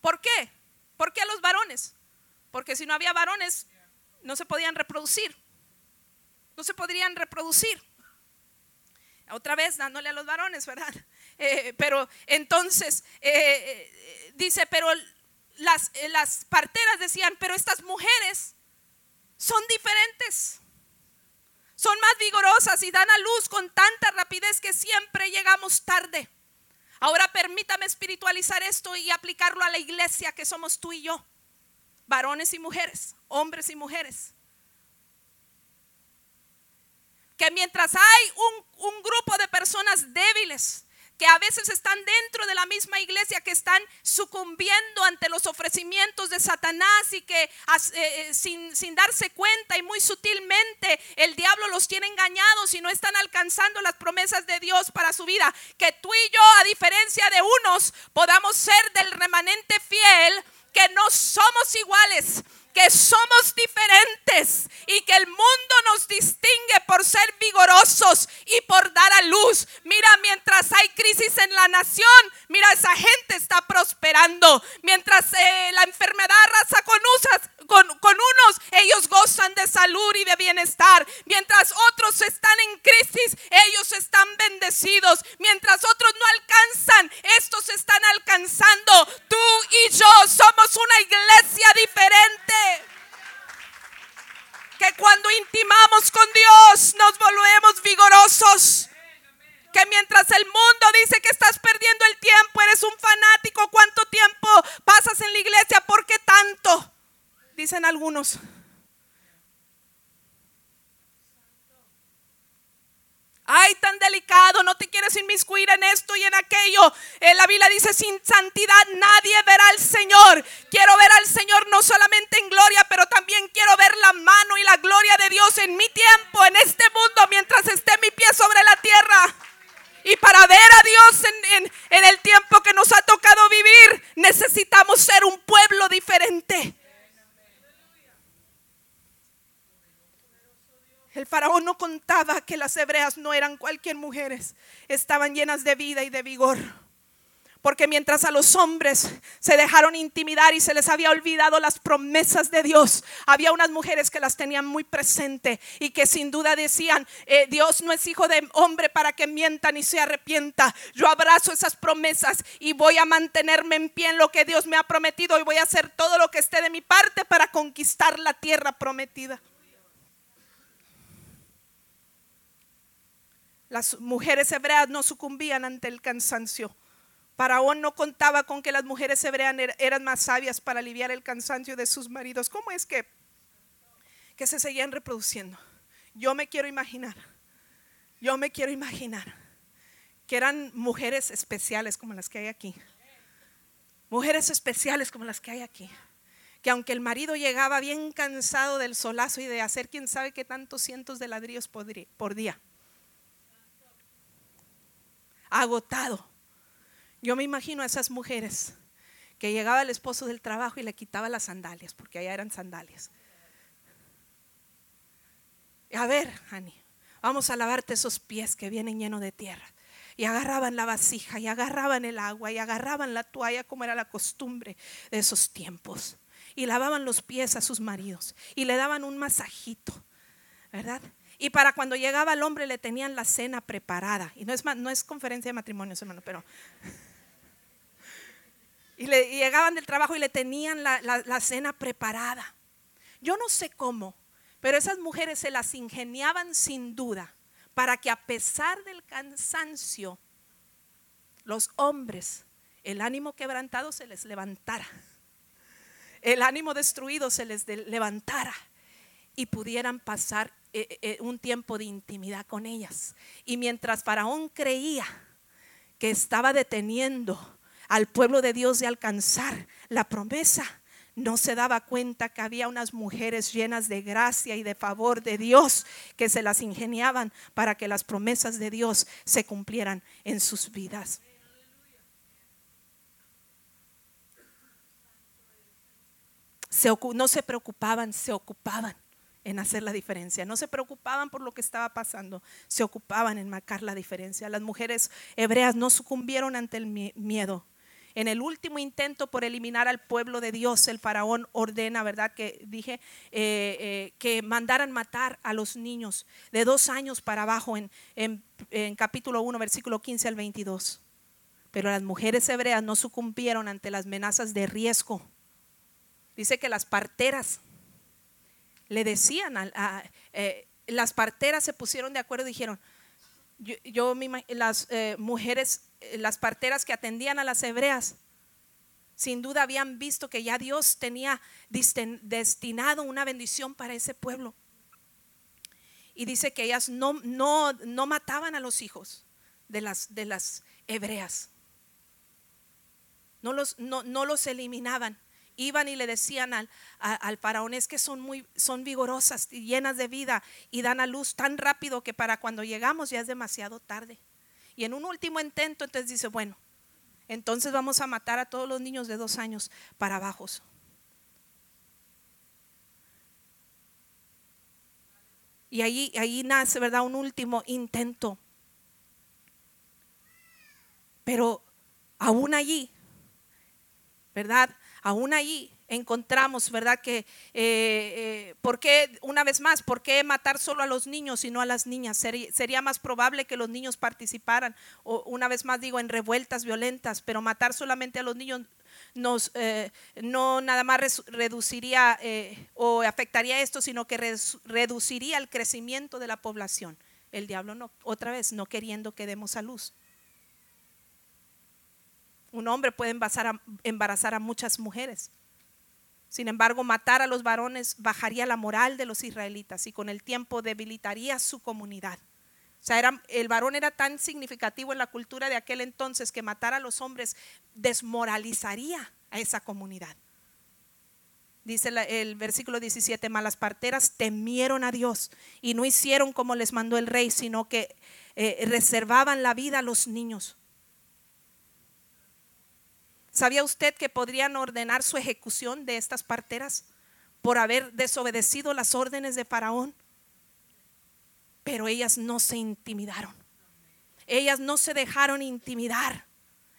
¿Por qué? ¿Por qué a los varones? Porque si no había varones, no se podían reproducir. No se podrían reproducir. Otra vez dándole a los varones, ¿verdad? Eh, pero entonces dice, pero las, las parteras decían, pero estas mujeres son diferentes. Son más vigorosas y dan a luz con tanta rapidez que siempre llegamos tarde. Ahora permítame espiritualizar esto y aplicarlo a la iglesia que somos tú y yo varones y mujeres, hombres y mujeres. Que mientras hay un, grupo de personas débiles, que a veces están dentro de la misma iglesia, que están sucumbiendo ante los ofrecimientos de Satanás y que eh, eh, sin, sin, darse cuenta y muy sutilmente el diablo los tiene engañados y no están alcanzando las promesas de Dios para su vida. Que tú y yo, a diferencia de unos, podamos ser del remanente fiel que no somos iguales, que somos diferentes y que el mundo nos distingue por ser vigorosos y por dar a luz. Mira, mientras hay crisis en la nación, mira, esa gente está prosperando. Mientras eh, la enfermedad arrasa con, con, ellos gozan de salud y de bienestar. Mientras otros están en crisis, ellos están bendecidos. Mientras otros no alcanzan, estos están alcanzando. Tú y yo somos una iglesia diferente que cuando intimamos con Dios nos volvemos vigorosos. Que mientras el mundo dice que estás perdiendo el tiempo, eres un fanático, ¿cuánto tiempo pasas en la iglesia? ¿Por qué tanto? Dicen algunos. Ay, tan delicado, no te quieres inmiscuir en esto y en aquello. Eh, la Biblia dice, sin santidad nadie verá al Señor. Quiero ver al Señor no solamente en gloria, pero también quiero ver la mano y la gloria de Dios en mi tiempo, en este mundo, mientras esté mi pie sobre la tierra. Y para ver a Dios en, en el tiempo que nos ha tocado vivir, necesitamos ser un pueblo diferente. El faraón no contaba que las hebreas no eran cualquier mujeres, estaban llenas de vida y de vigor. Porque mientras a los hombres se dejaron intimidar y se les había olvidado las promesas de Dios, había unas mujeres que las tenían muy presente y que sin duda decían, eh, Dios no es hijo de hombre para que mienta ni se arrepienta. Yo abrazo esas promesas y voy a mantenerme en pie en lo que Dios me ha prometido y voy a hacer todo lo que esté de mi parte para conquistar la tierra prometida. Las mujeres hebreas no sucumbían ante el cansancio. Faraón no contaba con que las mujeres hebreas er-, eran más sabias para aliviar el cansancio de sus maridos. ¿Cómo es que, que se seguían reproduciendo? Yo me quiero imaginar, yo me quiero imaginar que eran mujeres especiales como las que hay aquí. Mujeres especiales como las que hay aquí. Que aunque el marido llegaba bien cansado del solazo y de hacer quién sabe qué tantos cientos de ladrillos por día agotado. Yo me imagino a esas mujeres que llegaba el esposo del trabajo y le quitaba las sandalias, porque allá eran sandalias. A ver, Hani, vamos a lavarte esos pies que vienen llenos de tierra. Y agarraban la vasija, y agarraban el agua, y agarraban la toalla, como era la costumbre de esos tiempos. Y lavaban los pies a sus maridos, y le daban un masajito, ¿verdad? Y para cuando llegaba el hombre le tenían la cena preparada. Y no es, no es conferencia de matrimonios, hermano, pero... Y, le, llegaban del trabajo y le tenían la, la cena preparada. Yo no sé cómo, pero esas mujeres se las ingeniaban sin duda para que a pesar del cansancio, los hombres, el ánimo quebrantado se les levantara, el ánimo destruido se les levantara y pudieran pasar eh, eh, un tiempo de intimidad con ellas. Y mientras Faraón creía que estaba deteniendo al pueblo de Dios de alcanzar la promesa, no se daba cuenta que había unas mujeres llenas de gracia y de favor de Dios que se las ingeniaban para que las promesas de Dios se cumplieran en sus vidas. no se preocupaban, se ocupaban en hacer la diferencia. No se preocupaban por lo que estaba pasando, se ocupaban en marcar la diferencia. Las mujeres hebreas no sucumbieron ante el miedo. En el último intento por eliminar al pueblo de Dios, el faraón ordena, ¿verdad? Que dije eh, eh, que mandaran matar a los niños de dos años para abajo en, en capítulo 1, versículo 15 al 22. Pero las mujeres hebreas no sucumbieron ante las amenazas de riesgo. Dice que las parteras le decían, a, eh, las parteras se pusieron de acuerdo y dijeron, yo, las eh, mujeres, eh, las parteras que atendían a las hebreas, sin duda habían visto que ya Dios tenía destinado una bendición para ese pueblo. Y dice que ellas no, no, no mataban a los hijos de las, de las hebreas. No los, no, no los eliminaban iban y le decían al, al, faraón, es que son muy, son vigorosas y llenas de vida y dan a luz tan rápido que para cuando llegamos ya es demasiado tarde. Y en un último intento, entonces dice, bueno, entonces vamos a matar a todos los niños de dos años para abajo. Y ahí, ahí nace, ¿verdad? Un último intento. Pero aún allí, ¿verdad? Aún ahí encontramos, ¿verdad? Que, eh, eh, ¿por qué, una vez más, por qué matar solo a los niños y no a las niñas? Sería, más probable que los niños participaran, o una vez más digo, en revueltas violentas, pero matar solamente a los niños nos, eh, no nada más reduciría o afectaría esto, sino que reduciría el crecimiento de la población. El diablo no, otra vez, no queriendo que demos a luz. Un hombre puede embarazar a, muchas mujeres. Sin embargo, matar a los varones bajaría la moral de los israelitas y con el tiempo debilitaría su comunidad. O sea, el varón era tan significativo en la cultura de aquel entonces que matar a los hombres desmoralizaría a esa comunidad. Dice el versículo 17, malas parteras temieron a Dios y no hicieron como les mandó el rey, sino que eh, reservaban la vida a los niños. ¿Sabía usted que podrían ordenar su ejecución de estas parteras por haber desobedecido las órdenes de Faraón? Pero ellas no se intimidaron. Ellas no se dejaron intimidar.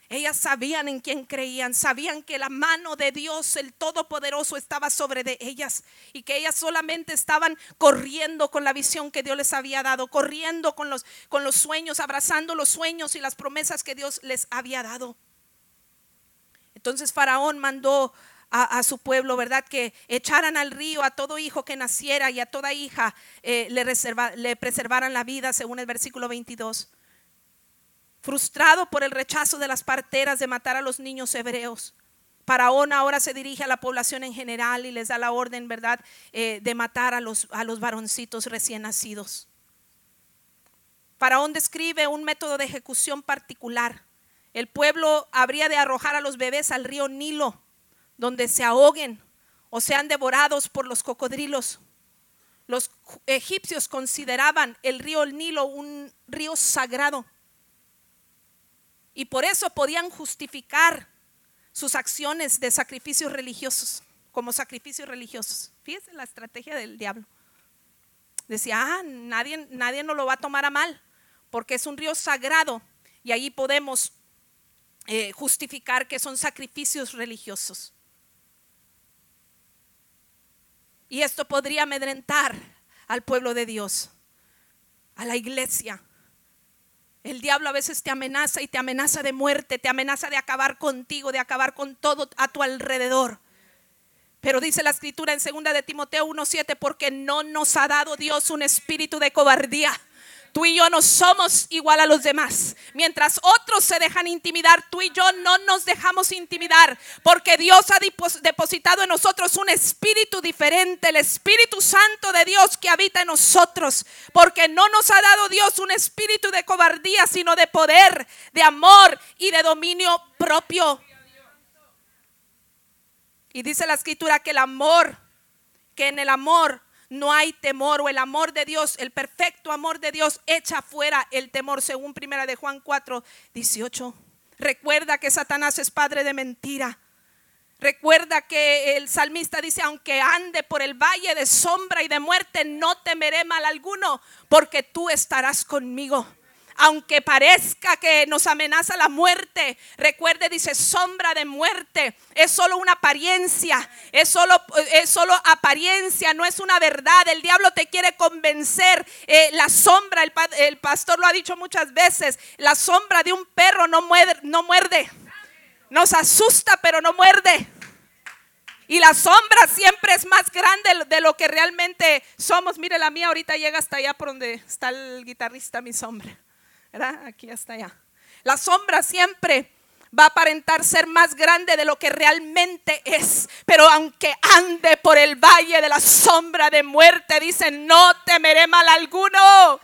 Ellas sabían en quién creían, sabían que la mano de Dios, el Todopoderoso, estaba sobre de ellas y que ellas solamente estaban corriendo con la visión que Dios les había dado, corriendo con los, con los sueños, abrazando los sueños y las promesas que Dios les había dado. Entonces Faraón mandó a, su pueblo, ¿verdad? Que echaran al río a todo hijo que naciera y a toda hija eh, le, preservaran la vida, según el versículo 22. Frustrado por el rechazo de las parteras de matar a los niños hebreos. Faraón ahora se dirige a la población en general y les da la orden, ¿verdad?, eh, de matar a los varoncitos recién nacidos. Faraón describe un método de ejecución particular el pueblo habría de arrojar a los bebés al río Nilo, donde se ahoguen o sean devorados por los cocodrilos. Los egipcios consideraban el río Nilo un río sagrado y por eso podían justificar sus acciones de sacrificios religiosos como sacrificios religiosos. Fíjense la estrategia del diablo. Decía, ah, nadie, nadie nos lo va a tomar a mal, porque es un río sagrado y ahí podemos eh, justificar que son sacrificios religiosos. Y esto podría amedrentar al pueblo de Dios, a la iglesia. El diablo a veces te amenaza y te amenaza de muerte, te amenaza de acabar contigo, de acabar con todo a tu alrededor. Pero dice la escritura en 2 de Timoteo 1:7 porque no nos ha dado Dios un espíritu de cobardía, Tú y yo no somos igual a los demás. Mientras otros se dejan intimidar, tú y yo no nos dejamos intimidar porque Dios ha depositado en nosotros un espíritu diferente, el Espíritu Santo de Dios que habita en nosotros. Porque no nos ha dado Dios un espíritu de cobardía, sino de poder, de amor y de dominio propio. Y dice la escritura que el amor, que en el amor no hay temor o el amor de Dios, el perfecto amor de Dios echa fuera el temor, según primera de Juan 4, 18. Recuerda que Satanás es padre de mentira. Recuerda que el salmista dice, aunque ande por el valle de sombra y de muerte, no temeré mal alguno, porque tú estarás conmigo aunque parezca que nos amenaza la muerte, recuerde, dice, sombra de muerte, es solo una apariencia, es solo, es solo apariencia, no es una verdad. El diablo te quiere convencer. Eh, la sombra, el, pastor lo ha dicho muchas veces, la sombra de un perro no muerde, no muerde. Nos asusta, pero no muerde. Y la sombra siempre es más grande de lo que realmente somos. Mire, la mía ahorita llega hasta allá por donde está el guitarrista, mi sombra. Aquí hasta allá. La sombra siempre va a aparentar ser más grande de lo que realmente es. Pero aunque ande por el valle de la sombra de muerte, dice, no temeré mal alguno.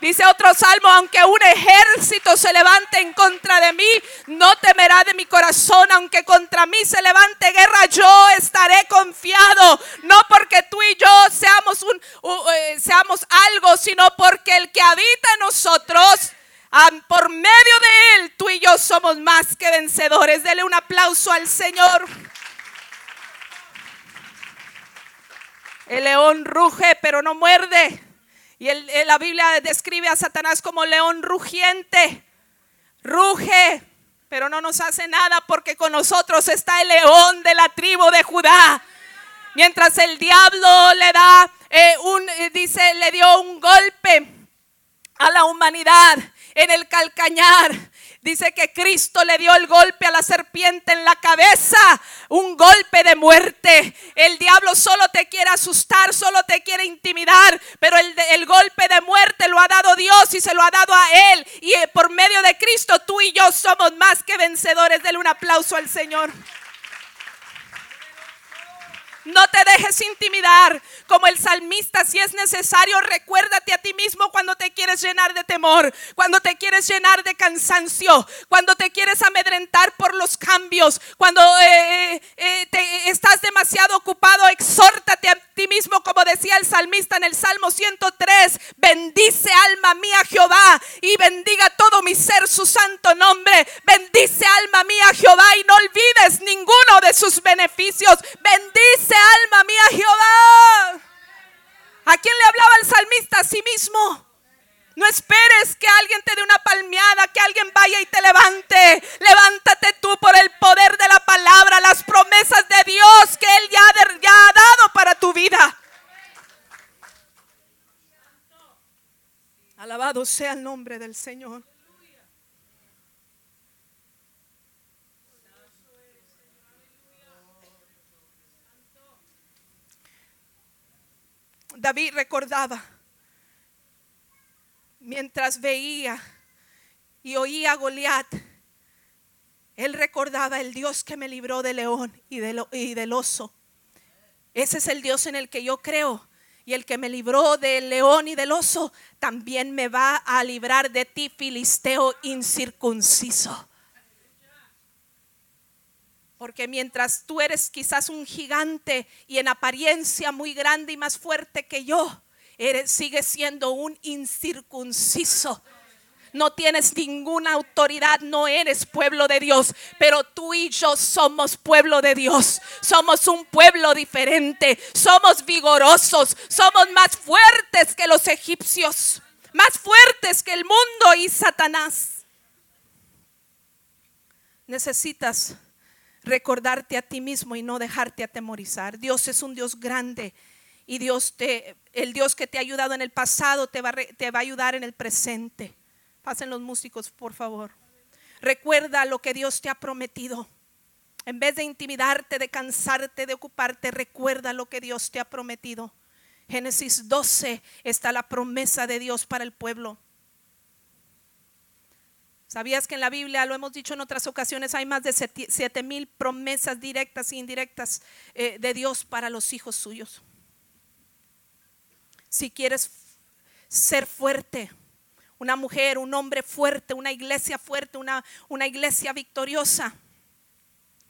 Dice otro salmo, aunque un ejército se levante en contra de mí, no temerá de mi corazón, aunque contra mí se levante guerra, yo estaré confiado, no porque tú y yo seamos un eh, seamos algo, sino porque el que habita en nosotros por medio de él tú y yo somos más que vencedores. Dele un aplauso al Señor. El león ruge, pero no muerde. Y la Biblia describe a Satanás como león rugiente. Ruge, pero no nos hace nada porque con nosotros está el león de la tribu de Judá. Mientras el diablo le da eh, un, eh, dice, le dio un golpe a la humanidad en el calcañar. Dice que Cristo le dio el golpe a la serpiente en la cabeza, un golpe de muerte. El diablo solo te quiere asustar, solo te quiere intimidar, pero el, golpe de muerte lo ha dado Dios y se lo ha dado a Él. Y eh, por medio de Cristo tú y yo somos más que vencedores. Dele un aplauso al Señor. No te dejes intimidar como el salmista. Si es necesario, recuérdate a ti mismo cuando te quieres llenar de temor, cuando te quieres llenar de cansancio, cuando te quieres amedrentar por los cambios, cuando eh, eh, te, estás demasiado ocupado. Exhórtate a ti mismo, como decía el salmista en el Salmo 103. Bendice alma mía Jehová y bendiga todo mi ser su santo nombre. Bendice alma mía Jehová y no olvides ninguno de sus beneficios. Bendice alma mía Jehová. ¿A quién le hablaba el salmista? A sí mismo. No esperes que alguien te dé una palmeada, que alguien vaya y te levante. Levántate tú por el poder de la palabra, las promesas de Dios que Él ya, ya ha dado para tu vida. Alabado sea el nombre del Señor. David recordaba mientras veía y oía a Goliat, él recordaba el Dios que me libró del león y del, y del oso. Ese es el Dios en el que yo creo. Y el que me libró del león y del oso, también me va a librar de ti, filisteo incircunciso. Porque mientras tú eres quizás un gigante y en apariencia muy grande y más fuerte que yo, sigues siendo un incircunciso. No tienes ninguna autoridad, no eres pueblo de Dios, pero tú y yo somos pueblo de Dios. Somos un pueblo diferente, somos vigorosos, somos más fuertes que los egipcios, más fuertes que el mundo y Satanás. Necesitas recordarte a ti mismo y no dejarte atemorizar. Dios es un Dios grande y Dios te, el Dios que te ha ayudado en el pasado te va, te va a ayudar en el presente. Pasen los músicos, por favor. Recuerda lo que Dios te ha prometido. En vez de intimidarte, de cansarte, de ocuparte, recuerda lo que Dios te ha prometido. Génesis 12 está la promesa de Dios para el pueblo. ¿Sabías que en la Biblia, lo hemos dicho en otras ocasiones, hay más de siete mil promesas directas e indirectas eh, de Dios para los hijos suyos? Si quieres ser fuerte, una mujer, un hombre fuerte, una iglesia fuerte, una, una iglesia victoriosa,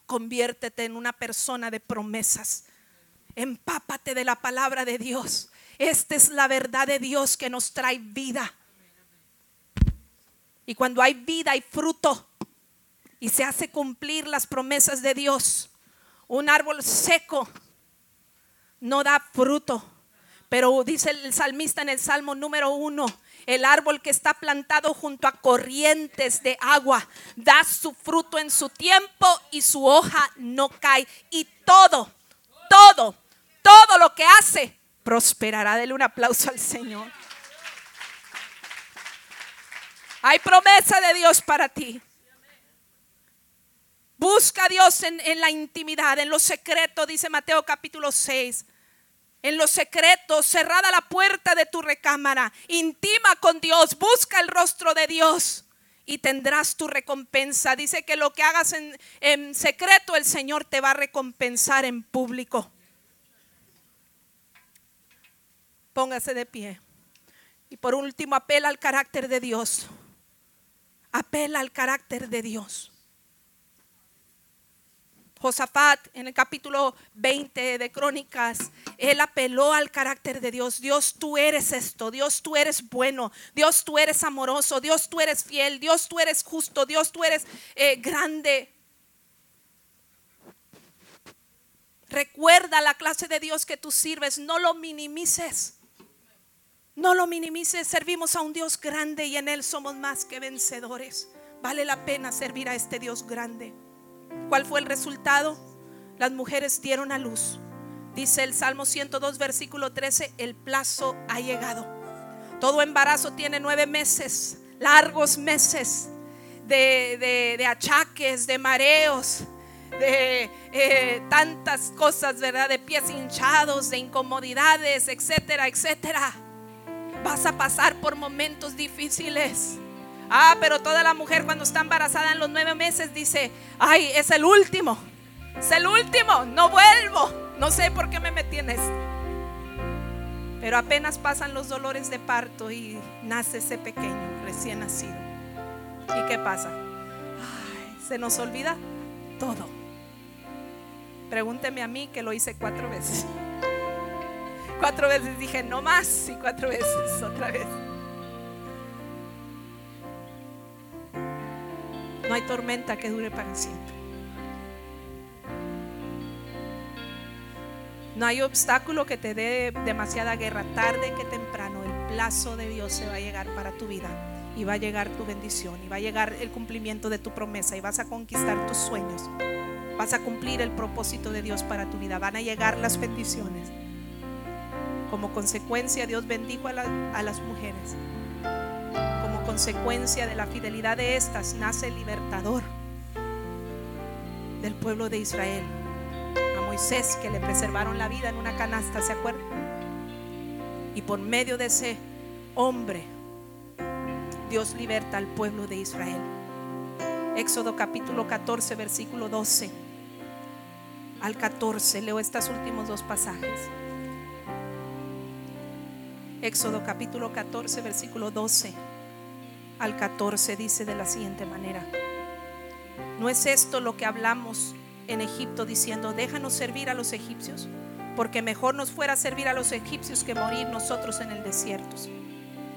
Conviértete en una persona de promesas. Empápate de la palabra de Dios. Esta es la verdad de Dios que nos trae vida. Y cuando hay vida hay fruto y se hace cumplir las promesas de Dios. Un árbol seco no da fruto. Pero dice el salmista en el Salmo número uno, el árbol que está plantado junto a corrientes de agua da su fruto en su tiempo y su hoja no cae. Y todo, todo, todo lo que hace prosperará. Dele un aplauso al Señor. Hay promesa de Dios para ti. Busca a Dios en, en, la intimidad, en lo secreto, dice Mateo capítulo 6 en los secretos, cerrada la puerta de tu recámara, intima con Dios, busca el rostro de Dios y tendrás tu recompensa. Dice que lo que hagas en, en secreto, el Señor te va a recompensar en público. Póngase de pie. Y por último, apela al carácter de Dios. Apela al carácter de Dios. Josafat en el capítulo 20 de Crónicas, él apeló al carácter de Dios. Dios, tú eres esto. Dios, tú eres bueno. Dios, tú eres amoroso. Dios, tú eres fiel. Dios, tú eres justo. Dios, tú eres eh, grande. Recuerda la clase de Dios que tú sirves. No lo minimices. No lo minimices. Servimos a un Dios grande y en Él somos más que vencedores. Vale la pena servir a este Dios grande. ¿Cuál fue el resultado? Las mujeres dieron a luz. Dice el Salmo 102, versículo 13, el plazo ha llegado. Todo embarazo tiene nueve meses, largos meses de, achaques, de mareos, de eh, tantas cosas, ¿verdad? De pies hinchados, de incomodidades, etcétera, etcétera. Vas a pasar por momentos difíciles. Ah, pero toda la mujer cuando está embarazada en los nueve meses dice, ay, es el último, es el último, no vuelvo, no sé por qué me metí. Pero apenas pasan los dolores de parto y nace ese pequeño recién nacido. ¿Y qué pasa? Ay, se nos olvida todo. Pregúnteme a mí que lo hice cuatro veces. Cuatro veces dije, no más, y cuatro veces, otra vez. No hay tormenta que dure para siempre. No hay obstáculo que te dé demasiada guerra. Tarde que temprano el plazo de Dios se va a llegar para tu vida. Y va a llegar tu bendición. Y va a llegar el cumplimiento de tu promesa. Y vas a conquistar tus sueños. Vas a cumplir el propósito de Dios para tu vida. Van a llegar las bendiciones. Como consecuencia Dios bendijo a, las mujeres consecuencia de la fidelidad de estas nace el libertador del pueblo de Israel. A Moisés que le preservaron la vida en una canasta, ¿se acuerdan? Y por medio de ese hombre, Dios liberta al pueblo de Israel. Éxodo capítulo 14, versículo 12 al 14. Leo estos últimos dos pasajes. Éxodo capítulo 14, versículo 12 al 14 dice de la siguiente manera, ¿no es esto lo que hablamos en Egipto diciendo, déjanos servir a los egipcios? Porque mejor nos fuera servir a los egipcios que morir nosotros en el desierto.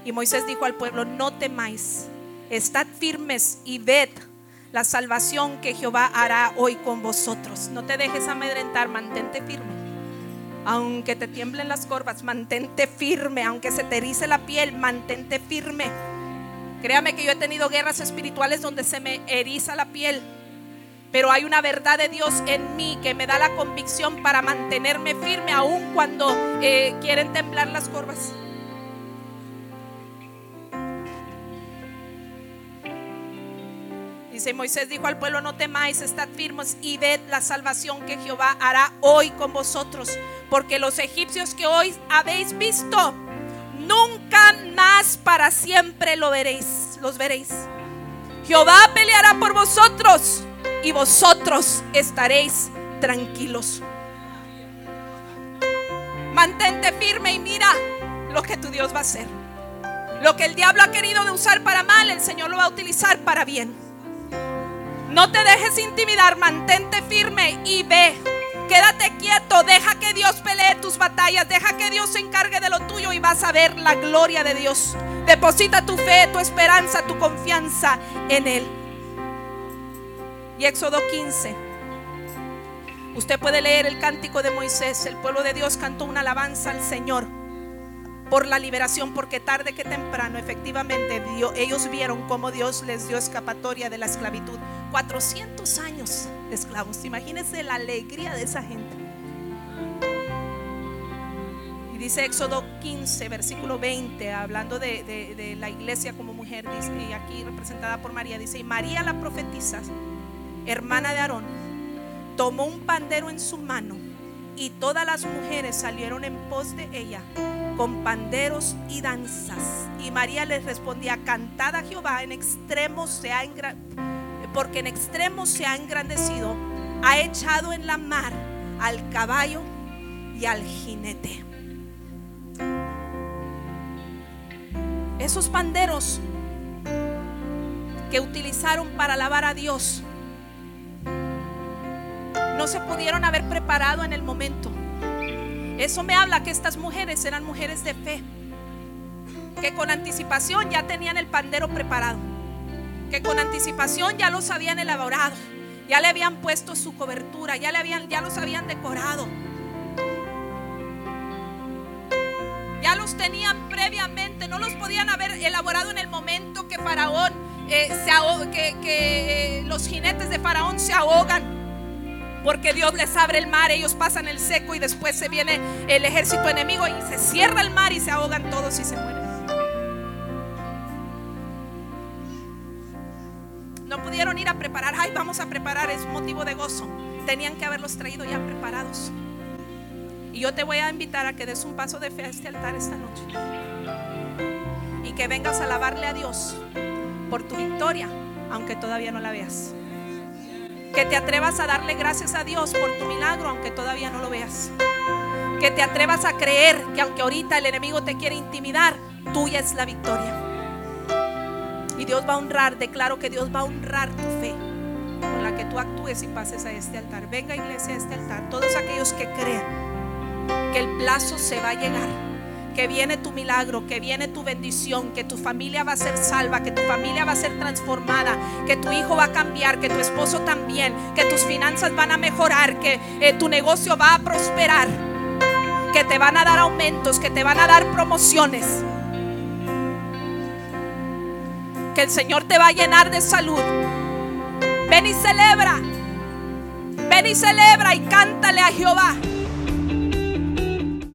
Y Moisés dijo al pueblo, no temáis, estad firmes y ved la salvación que Jehová hará hoy con vosotros. No te dejes amedrentar, mantente firme. Aunque te tiemblen las corvas, mantente firme. Aunque se te erice la piel, mantente firme Créame que yo he tenido guerras espirituales donde se me eriza la piel. Pero hay una verdad de Dios en mí que me da la convicción para mantenerme firme aun cuando eh, quieren temblar las corvas. Dice Moisés dijo al pueblo, no temáis, estad firmes y ved la salvación que Jehová hará hoy con vosotros. Porque los egipcios que hoy habéis visto, nunca más para siempre lo veréis, los veréis. Jehová peleará por vosotros y vosotros estaréis tranquilos. Mantente firme y mira lo que tu Dios va a hacer. Lo que el diablo ha querido de usar para mal, el Señor lo va a utilizar para bien. No te dejes intimidar, mantente firme y ve. Quédate quieto, deja que Dios pelee tus batallas, deja que Dios se encargue de lo tuyo y vas a ver la gloria de Dios. Deposita tu fe, tu esperanza, tu confianza en Él. Y Éxodo 15. Usted puede leer el cántico de Moisés. El pueblo de Dios cantó una alabanza al Señor por la liberación, porque tarde que temprano efectivamente ellos vieron cómo Dios les dio escapatoria de la esclavitud. 400 años de esclavos. Imagínense la alegría de esa gente. Y dice Éxodo 15, versículo 20, hablando de, la iglesia como mujer, y aquí representada por María, dice, y María la profetisa, hermana de Aarón, tomó un pandero en su mano y todas las mujeres salieron en pos de ella con panderos y danzas. Y María les respondía, cantad a Jehová en extremo se ha porque en extremo se ha engrandecido, ha echado en la mar al caballo y al jinete. Esos panderos que utilizaron para alabar a Dios no se pudieron haber preparado en el momento. Eso me habla que estas mujeres eran mujeres de fe, que con anticipación ya tenían el pandero preparado, que con anticipación ya los habían elaborado, ya le habían puesto su cobertura, ya le habían, ya los habían decorado. Ya los tenían previamente, no los podían haber elaborado en el momento que Faraón eh, se que, eh, los jinetes de Faraón se ahogan porque Dios les abre el mar, ellos pasan el seco y después se viene el ejército enemigo y se cierra el mar y se ahogan todos y se mueren. No pudieron ir a preparar, ay, vamos a preparar, es motivo de gozo. Tenían que haberlos traído ya preparados. Y yo te voy a invitar a que des un paso de fe a este altar esta noche. Y que vengas a alabarle a Dios por tu victoria, aunque todavía no la veas. Que te atrevas a darle gracias a Dios por tu milagro, aunque todavía no lo veas. Que te atrevas a creer que aunque ahorita el enemigo te quiere intimidar, tuya es la victoria. Y Dios va a honrar, declaro que Dios va a honrar tu fe con la que tú actúes y pases a este altar. Venga iglesia a este altar, todos aquellos que crean que el plazo se va a llegar que viene tu milagro, que viene tu bendición, que tu familia va a ser salva, que tu familia va a ser transformada, que tu hijo va a cambiar, que tu esposo también, que tus finanzas van a mejorar, que eh, tu negocio va a prosperar, que te van a dar aumentos, que te van a dar promociones, que el Señor te va a llenar de salud. Ven y celebra, ven y celebra y cántale a Jehová.